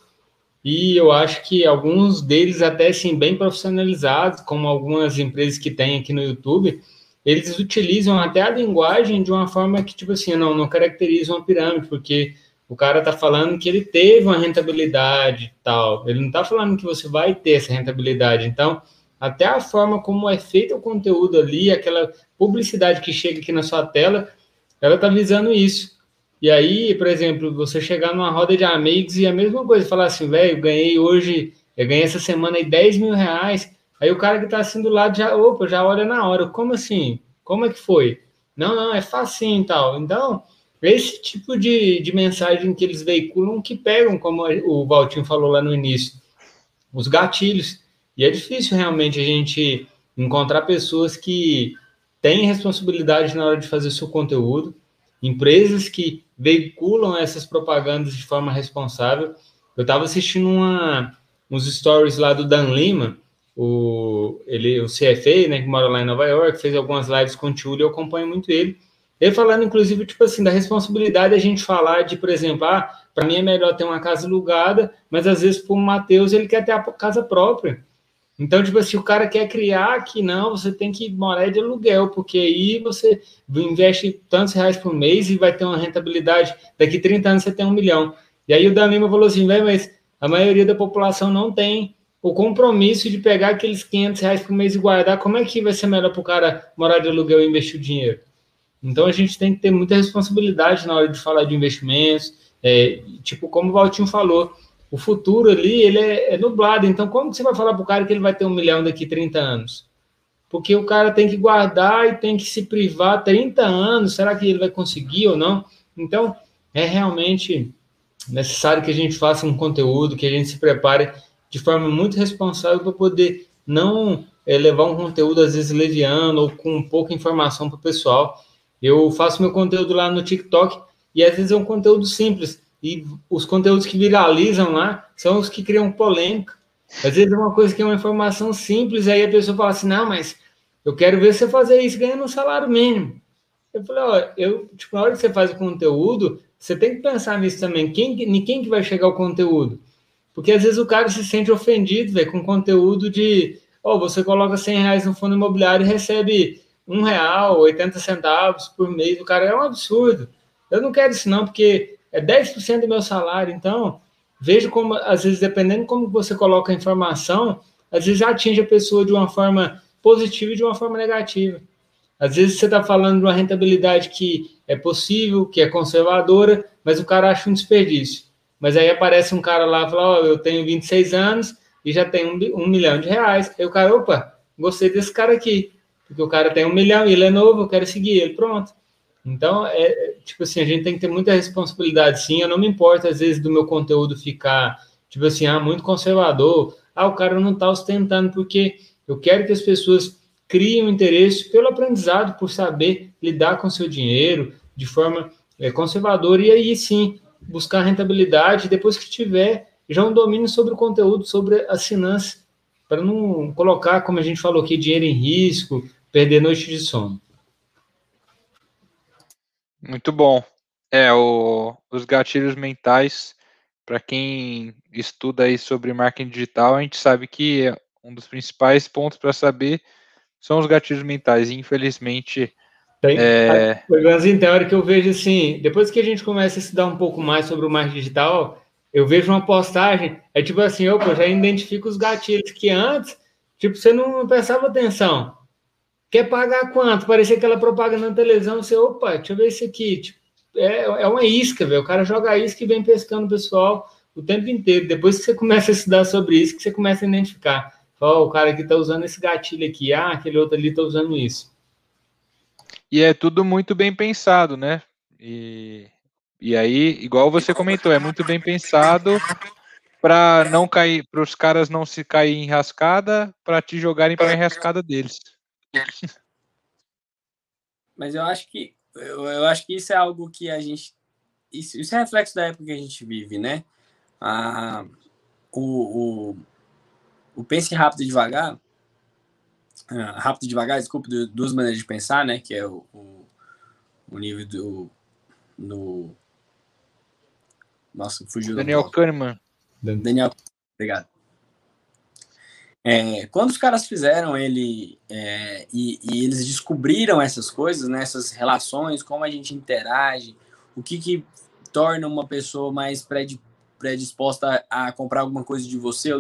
E eu acho que alguns deles, até assim, bem profissionalizados, como algumas empresas que tem aqui no YouTube, eles utilizam até a linguagem de uma forma que, tipo assim, não, não caracteriza uma pirâmide, porque o cara está falando que ele teve uma rentabilidade tal. Ele não está falando que você vai ter essa rentabilidade. Então, até a forma como é feito o conteúdo ali, aquela publicidade que chega aqui na sua tela, ela está visando isso. E aí, por exemplo, você chegar numa roda de amigos e a mesma coisa, falar assim, velho, ganhei hoje, eu ganhei essa semana aí 10 mil reais. Aí o cara que está assim do lado já, opa, já olha na hora. Como assim? Como é que foi? Não, não, é facinho e tal. Então, esse tipo de, de mensagem que eles veiculam que pegam, como o Valtinho falou lá no início, os gatilhos. E é difícil realmente a gente encontrar pessoas que têm responsabilidade na hora de fazer seu conteúdo, empresas que veiculam essas propagandas de forma responsável. Eu estava assistindo uma, uns stories lá do Dan Lima, o, ele, o CFA, né, que mora lá em Nova York, fez algumas lives com o Tio, eu acompanho muito ele. Ele falando, inclusive, tipo assim, da responsabilidade a gente falar de, por exemplo, ah, para mim é melhor ter uma casa alugada, mas às vezes para o Matheus ele quer ter a casa própria. Então, tipo assim, o cara quer criar que não, você tem que morar de aluguel, porque aí você investe tantos reais por mês e vai ter uma rentabilidade. Daqui 30 anos você tem um milhão. E aí o Danilo falou assim, velho, mas a maioria da população não tem o compromisso de pegar aqueles 500 reais por mês e guardar. Como é que vai ser melhor para o cara morar de aluguel e investir o dinheiro? Então a gente tem que ter muita responsabilidade na hora de falar de investimentos. É, tipo, como o Valtinho falou, o futuro ali ele é, é nublado. Então, como que você vai falar para o cara que ele vai ter um milhão daqui a 30 anos? Porque o cara tem que guardar e tem que se privar 30 anos. Será que ele vai conseguir ou não? Então, é realmente necessário que a gente faça um conteúdo, que a gente se prepare de forma muito responsável para poder não é, levar um conteúdo às vezes leviano ou com pouca informação para o pessoal. Eu faço meu conteúdo lá no TikTok e às vezes é um conteúdo simples, e os conteúdos que viralizam lá são os que criam polêmica. Às vezes é uma coisa que é uma informação simples, aí a pessoa fala assim: não, mas eu quero ver você fazer isso ganhando um salário mínimo. Eu falei: ó, eu, tipo, na hora que você faz o conteúdo, você tem que pensar nisso também. Quem, quem que vai chegar o conteúdo? Porque às vezes o cara se sente ofendido, velho, com conteúdo de, ó, oh, você coloca 100 reais no fundo imobiliário e recebe um real, 80 centavos por mês. O cara é um absurdo. Eu não quero isso não, porque é 10% do meu salário. Então, vejo como, às vezes, dependendo como você coloca a informação, às vezes atinge a pessoa de uma forma positiva e de uma forma negativa. Às vezes você está falando de uma rentabilidade que é possível, que é conservadora, mas o cara acha um desperdício. Mas aí aparece um cara lá e fala: oh, eu tenho 26 anos e já tenho um, um milhão de reais. Aí o cara, opa, gostei desse cara aqui, porque o cara tem um milhão e ele é novo, eu quero seguir ele. Pronto. Então, é, é, tipo assim, a gente tem que ter muita responsabilidade, sim. Eu não me importo, às vezes, do meu conteúdo ficar, tipo assim, ah, muito conservador. Ah, o cara não está ostentando, porque eu quero que as pessoas criem um interesse pelo aprendizado, por saber lidar com seu dinheiro de forma é, conservadora. E aí, sim, buscar rentabilidade. Depois que tiver já um domínio sobre o conteúdo, sobre as finanças. para não colocar, como a gente falou aqui, dinheiro em risco, perder noite de sono. Muito bom. É, o, os gatilhos mentais, para quem estuda aí sobre marketing digital, a gente sabe que um dos principais pontos para saber são os gatilhos mentais. infelizmente. Tem, é... Mas tem hora que eu vejo assim, depois que a gente começa a estudar um pouco mais sobre o marketing digital, eu vejo uma postagem, é tipo assim, eu já identifico os gatilhos que antes, tipo, você não prestava atenção. Quer pagar quanto? Parecia aquela propaganda na televisão, você, opa, deixa eu ver isso aqui. Tipo, é, é uma isca, velho. O cara joga a isca e vem pescando o pessoal o tempo inteiro. Depois que você começa a estudar sobre isso, que você começa a identificar. Fala, oh, o cara aqui tá usando esse gatilho aqui, ah, aquele outro ali tá usando isso. E é tudo muito bem pensado, né? E e aí, igual você comentou, é muito bem pensado para não cair, para os caras não se cair em rascada, para te jogarem para a rascada deles. Mas eu acho que eu, eu, acho que isso é algo que a gente isso, isso é reflexo da época que a gente vive, né? Ah, o, o, o pense rápido e devagar, rápido e devagar, desculpa, duas maneiras de pensar, né? Que é o, o, o nível do, do nossa, fugiu. Daniel Kahneman. Daniel, obrigado. É, quando os caras fizeram ele é, e, e, eles descobriram essas coisas, né, essas relações, como a gente interage, o que, que torna uma pessoa mais predisposta a, a comprar alguma coisa de você,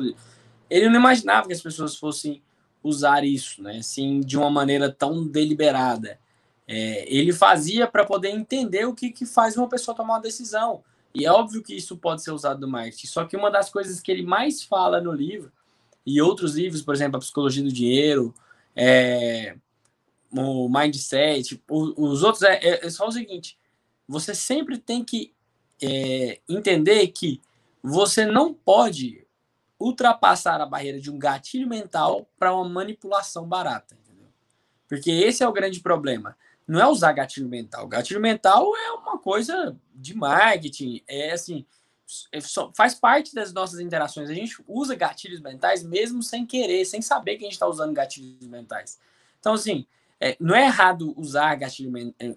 ele não imaginava que as pessoas fossem usar isso, né, assim, de uma maneira tão deliberada. É, ele fazia para poder entender o que, que faz uma pessoa tomar uma decisão. E é óbvio que isso pode ser usado no marketing. Só que uma das coisas que ele mais fala no livro, e outros livros, por exemplo, a Psicologia do Dinheiro, é, o Mindset, os outros, é, é, é, só o seguinte: você sempre tem que é, entender que você não pode ultrapassar a barreira de um gatilho mental para uma manipulação barata. Entendeu? Porque esse é o grande problema não é usar gatilho mental. Gatilho mental é uma coisa de marketing, é assim, é faz parte das nossas interações. A gente usa gatilhos mentais mesmo sem querer, sem saber que a gente está usando gatilhos mentais. Então, assim, é, não é errado usar gatilho, é,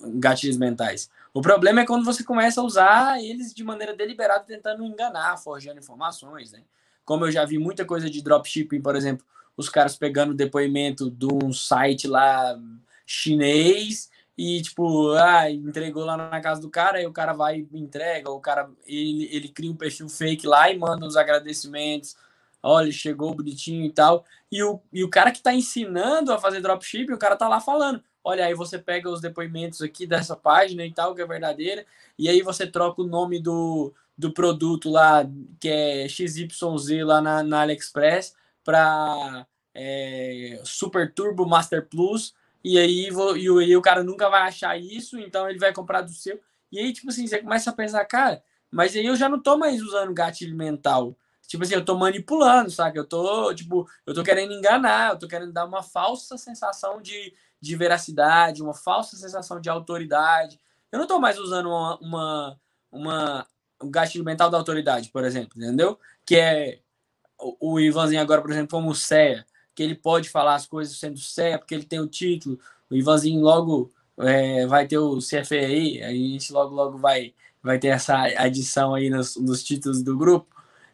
gatilhos mentais. O problema é quando você começa a usar eles de maneira deliberada, tentando enganar, forjando informações, né? Como eu já vi muita coisa de dropshipping, por exemplo, os caras pegando depoimento de um site lá chinês e tipo, ah, entregou lá na casa do cara, aí o cara vai e entrega, o cara ele, ele cria um perfil fake lá e manda os agradecimentos. Olha, chegou bonitinho e tal. E o, e o cara que está ensinando a fazer dropshipping, o cara tá lá falando: olha, aí você pega os depoimentos aqui dessa página e tal, que é verdadeira, e aí você troca o nome do, do produto lá, que é XYZ lá na, na AliExpress, para é, Super Turbo Master Plus e aí, vou, e, o, o cara nunca vai achar isso, então ele vai comprar do seu. E aí, tipo assim, você começa a pensar, cara, mas aí eu já não tô mais usando gatilho mental. Tipo assim, eu tô manipulando, sabe? Eu tô, tipo, eu tô querendo enganar, eu tô querendo dar uma falsa sensação de, de veracidade, uma falsa sensação de autoridade. Eu não tô mais usando uma, uma, uma um gatilho mental da autoridade, por exemplo, entendeu? Que é o, o Ivanzinho agora, por exemplo, como CEA que ele pode falar as coisas sendo certo, porque ele tem o título. O Ivanzinho logo é, vai ter o CFE aí, a gente logo, logo vai, vai ter essa adição aí nos, nos títulos do grupo.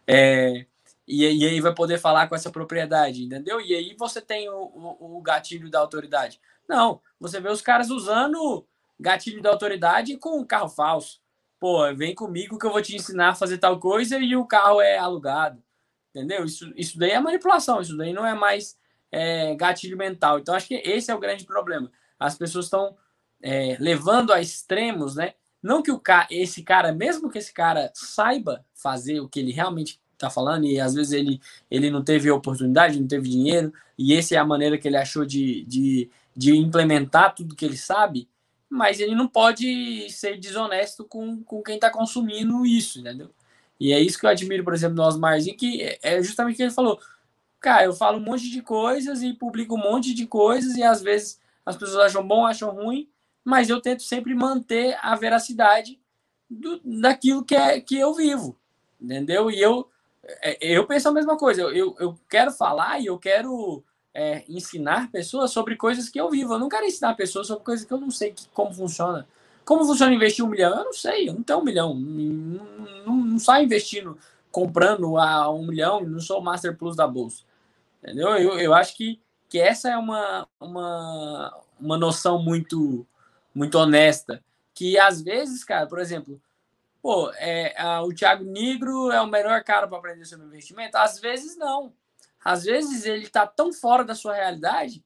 É, e, e, aí vai poder falar com essa propriedade, entendeu? E aí você tem o, o, o gatilho da autoridade. Não, você vê os caras usando gatilho da autoridade com um carro falso. Pô, vem comigo que eu vou te ensinar a fazer tal coisa e o carro é alugado. Entendeu? Isso, isso daí é manipulação, isso daí não é mais é, gatilho mental. Então, acho que esse é o grande problema. As pessoas estão é, levando a extremos, né? Não que o ca esse cara, mesmo que esse cara saiba fazer o que ele realmente está falando, e às vezes ele, ele não teve oportunidade, não teve dinheiro, e essa é a maneira que ele achou de, de, de implementar tudo que ele sabe, mas ele não pode ser desonesto com, com quem está consumindo isso, entendeu? E é isso que eu admiro, por exemplo, no Osmarzinho, que é justamente o que ele falou. Cara, eu falo um monte de coisas e publico um monte de coisas e às vezes as pessoas acham bom, acham ruim, mas eu tento sempre manter a veracidade do, daquilo que, é, que eu vivo, entendeu? E eu é, eu penso a mesma coisa. Eu, eu quero falar e eu quero é, ensinar pessoas sobre coisas que eu vivo. Eu não quero ensinar pessoas sobre coisas que eu não sei que, como funciona. Como funciona investir um milhão? Eu não sei, eu não tenho um milhão. Não, não, não saio investindo, comprando a um milhão, não sou o Master Plus da Bolsa. Entendeu? Eu, eu acho que, que essa é uma, uma, uma noção muito, muito honesta. Que às vezes, cara, por exemplo, pô, é, a, o Thiago Negro é o melhor cara para aprender sobre investimento? Às vezes não. Às vezes ele está tão fora da sua realidade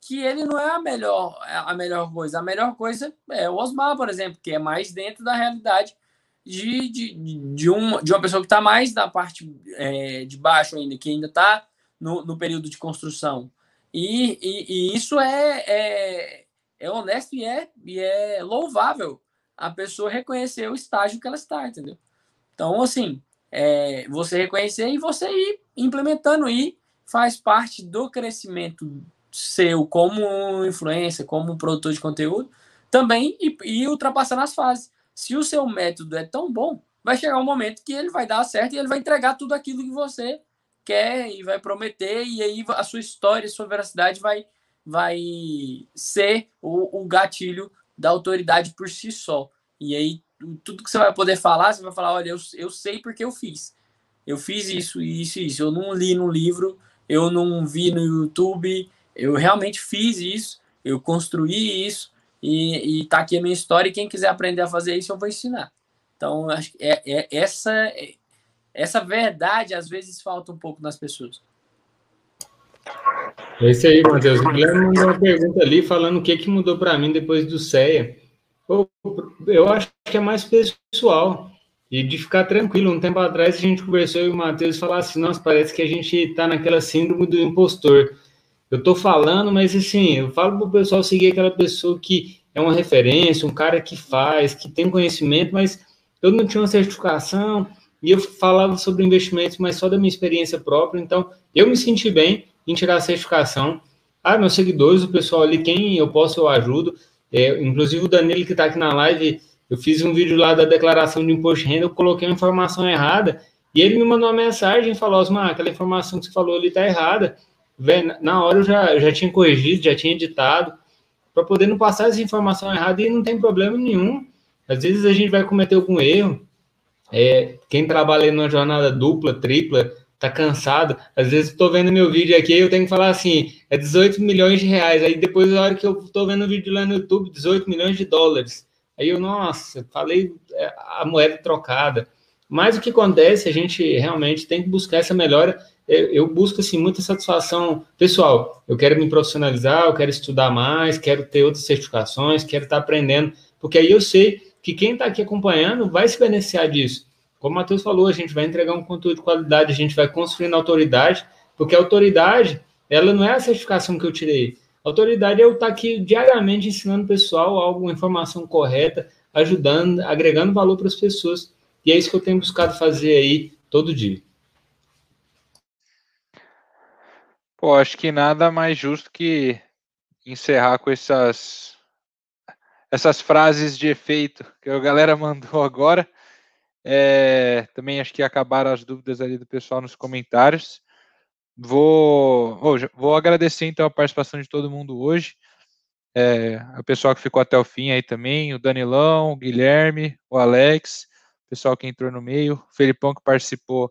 que ele não é a melhor, a melhor coisa. A melhor coisa é o Osmar, por exemplo, que é mais dentro da realidade de, de, de, uma, de uma pessoa que está mais na parte é, de baixo ainda, que ainda está no, no período de construção. E, e, e isso é, é, é, honesto e é, e é louvável a pessoa reconhecer o estágio que ela está, entendeu? Então, assim, é, você reconhecer e você ir implementando e faz parte do crescimento seu como influência, como produtor de conteúdo, também e, e ultrapassando as fases. Se o seu método é tão bom, vai chegar um momento que ele vai dar certo e ele vai entregar tudo aquilo que você quer e vai prometer, e aí a sua história, a sua veracidade vai, vai ser o, o gatilho da autoridade por si só. E aí, tudo que você vai poder falar, você vai falar: olha, eu, eu sei porque eu fiz. Eu fiz isso, isso, isso. Eu não li no livro, eu não vi no YouTube, eu realmente fiz isso, eu construí isso, e, e tá aqui a minha história. E quem quiser aprender a fazer isso, eu vou ensinar. Então, acho que é, é essa essa verdade às vezes falta um pouco nas pessoas. É isso aí, Matheus. O Guilherme mandou uma pergunta ali falando o que, que mudou para mim depois do CEA. Eu acho que é mais pessoal e de ficar tranquilo. Um tempo atrás a gente conversou e o Matheus falou assim: nossa, parece que a gente está naquela síndrome do impostor. Eu estou falando, mas assim, eu falo para o pessoal seguir aquela pessoa que é uma referência, um cara que faz, que tem conhecimento, mas eu não tinha uma certificação, e eu falava sobre investimentos, mas só da minha experiência própria. Então, eu me senti bem em tirar a certificação. Ah, meus seguidores, o pessoal ali, quem eu posso, eu ajudo. É, inclusive o Danilo que está aqui na live, eu fiz um vídeo lá da declaração de imposto de renda, eu coloquei uma informação errada, e ele me mandou uma mensagem e falou, Osmar, aquela informação que você falou ali está errada. Na hora eu já, já tinha corrigido, já tinha editado, para poder não passar essa informação errada, e não tem problema nenhum. Às vezes a gente vai cometer algum erro, é, quem trabalha numa jornada dupla, tripla, tá cansado. Às vezes estou vendo meu vídeo aqui eu tenho que falar assim, é 18 milhões de reais. Aí depois, na hora que eu estou vendo o vídeo lá no YouTube, 18 milhões de dólares. Aí eu, nossa, falei é, a moeda trocada. Mas o que acontece, a gente realmente tem que buscar essa melhora. Eu busco, assim, muita satisfação pessoal. Eu quero me profissionalizar, eu quero estudar mais, quero ter outras certificações, quero estar aprendendo, porque aí eu sei que quem está aqui acompanhando vai se beneficiar disso. Como o Matheus falou, a gente vai entregar um conteúdo de qualidade, a gente vai construindo autoridade, porque a autoridade, ela não é a certificação que eu tirei. Autoridade é eu estar tá aqui diariamente ensinando o pessoal alguma informação correta, ajudando, agregando valor para as pessoas. E é isso que eu tenho buscado fazer aí todo dia. Pô, acho que nada mais justo que encerrar com essas essas frases de efeito que a galera mandou agora. É, também acho que acabaram as dúvidas ali do pessoal nos comentários. Vou, vou agradecer então a participação de todo mundo hoje. É, o pessoal que ficou até o fim aí também, o Danilão, o Guilherme, o Alex, o pessoal que entrou no meio, o Felipão que participou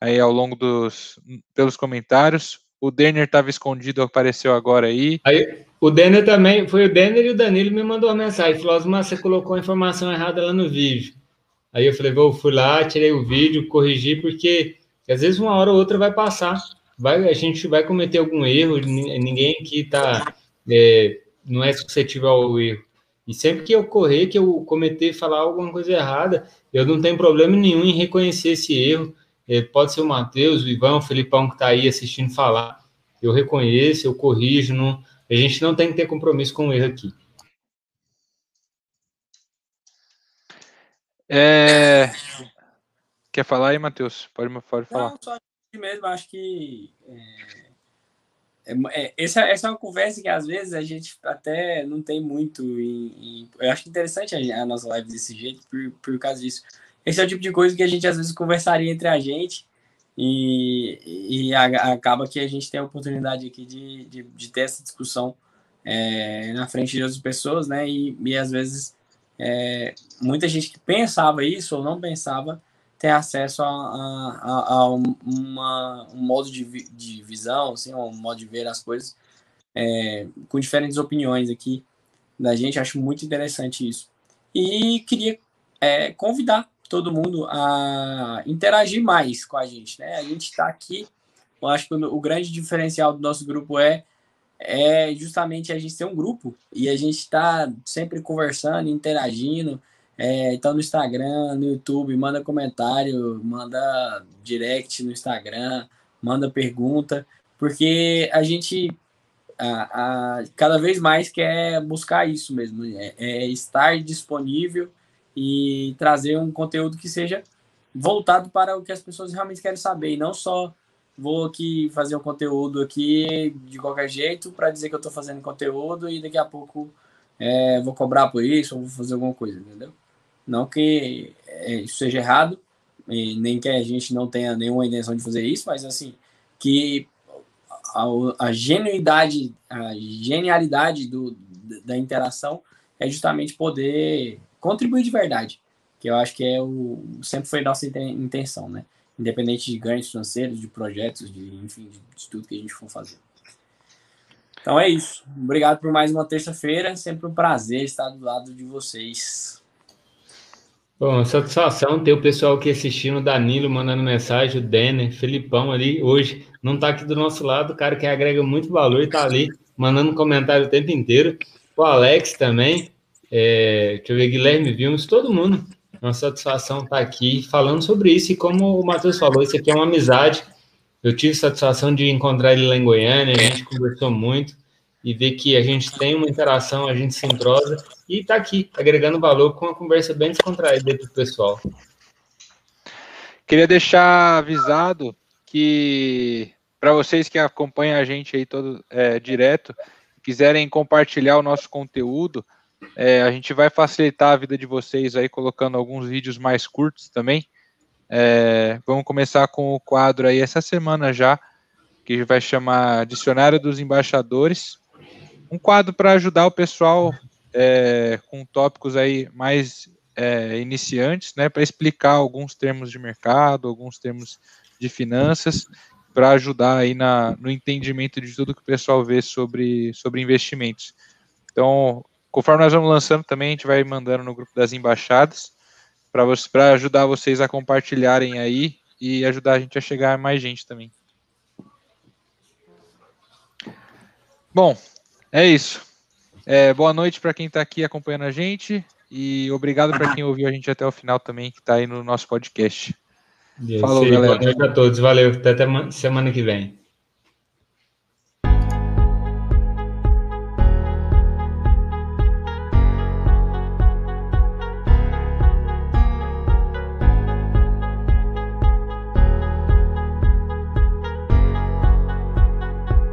aí ao longo dos pelos comentários. O Denner estava escondido, apareceu agora aí. Aí, o Denner também, foi o Denner e o Danilo me mandou uma mensagem, falou, Osmar, você colocou a informação errada lá no vídeo. Aí eu falei, vou, fui lá, tirei o vídeo, corrigi, porque às vezes uma hora ou outra vai passar, vai, a gente vai cometer algum erro, ninguém aqui tá, é, não é suscetível ao erro. E sempre que eu correr, que eu cometer, falar alguma coisa errada, eu não tenho problema nenhum em reconhecer esse erro. É, pode ser o Matheus, o Ivan, o Felipão que está aí assistindo falar. Eu reconheço, eu corrijo, não, a gente não tem que ter compromisso com o erro aqui. É... Quer falar aí, Matheus? Pode, pode falar. Não, só mesmo, acho que é, é, é, essa, essa é uma conversa que às vezes a gente até não tem muito. Em, em, eu acho interessante a, a, nossa live desse jeito por, por causa disso. Esse é o tipo de coisa que a gente às vezes conversaria entre a gente E, e a, acaba que a gente tem a oportunidade aqui de, de, de ter essa discussão é, na frente de outras pessoas, né? E, e às vezes é, muita gente que pensava isso ou não pensava tem acesso a, a, a uma, um modo de, de visão, assim, um modo de ver as coisas é, com diferentes opiniões aqui da gente. Acho muito interessante isso. E queria é, convidar todo mundo a interagir mais com a gente. Né? A gente está aqui, eu acho que o, o grande diferencial do nosso grupo é é justamente a gente ter um grupo e a gente está sempre conversando, interagindo. É, então no Instagram, no YouTube, manda comentário, manda direct no Instagram, manda pergunta, porque a gente a, a, cada vez mais quer buscar isso mesmo, é, é estar disponível e trazer um conteúdo que seja voltado para o que as pessoas realmente querem saber, e não só vou aqui fazer um conteúdo aqui de qualquer jeito para dizer que eu estou fazendo conteúdo e daqui a pouco é, vou cobrar por isso ou vou fazer alguma coisa, entendeu? Não que é, isso seja errado, nem que a gente não tenha nenhuma intenção de fazer isso, mas assim, que a, a genuidade, a genialidade do, da interação é justamente poder contribuir de verdade, que eu acho que é o sempre foi nossa intenção, né? Independente de ganhos financeiros, de projetos, de enfim, de, de tudo que a gente for fazer. Então é isso. Obrigado por mais uma terça-feira. Sempre um prazer estar do lado de vocês. Bom, satisfação ter o pessoal aqui assistindo, Danilo mandando mensagem, o Denner, Felipão ali, hoje não está aqui do nosso lado, o cara que agrega muito valor e está ali mandando comentário o tempo inteiro. O Alex também, é, deixa eu ver, Guilherme Vilmes, todo mundo. Uma satisfação estar tá aqui falando sobre isso. E como o Matheus falou, isso aqui é uma amizade. Eu tive satisfação de encontrar ele lá em Goiânia, a gente conversou muito e ver que a gente tem uma interação, a gente se entrosa e está aqui, agregando valor com uma conversa bem descontraída para o pessoal. Queria deixar avisado que para vocês que acompanham a gente aí todo é, direto, quiserem compartilhar o nosso conteúdo, é, a gente vai facilitar a vida de vocês aí colocando alguns vídeos mais curtos também. É, vamos começar com o quadro aí essa semana já, que vai chamar Dicionário dos Embaixadores um quadro para ajudar o pessoal é, com tópicos aí mais é, iniciantes, né, para explicar alguns termos de mercado, alguns termos de finanças, para ajudar aí na, no entendimento de tudo que o pessoal vê sobre, sobre investimentos. Então, conforme nós vamos lançando também, a gente vai mandando no grupo das embaixadas, para ajudar vocês a compartilharem aí e ajudar a gente a chegar a mais gente também. Bom, é isso. É, boa noite para quem está aqui acompanhando a gente e obrigado para quem ouviu a gente até o final também, que está aí no nosso podcast. Falou, galera. Boa noite a todos. Valeu. Até semana que vem.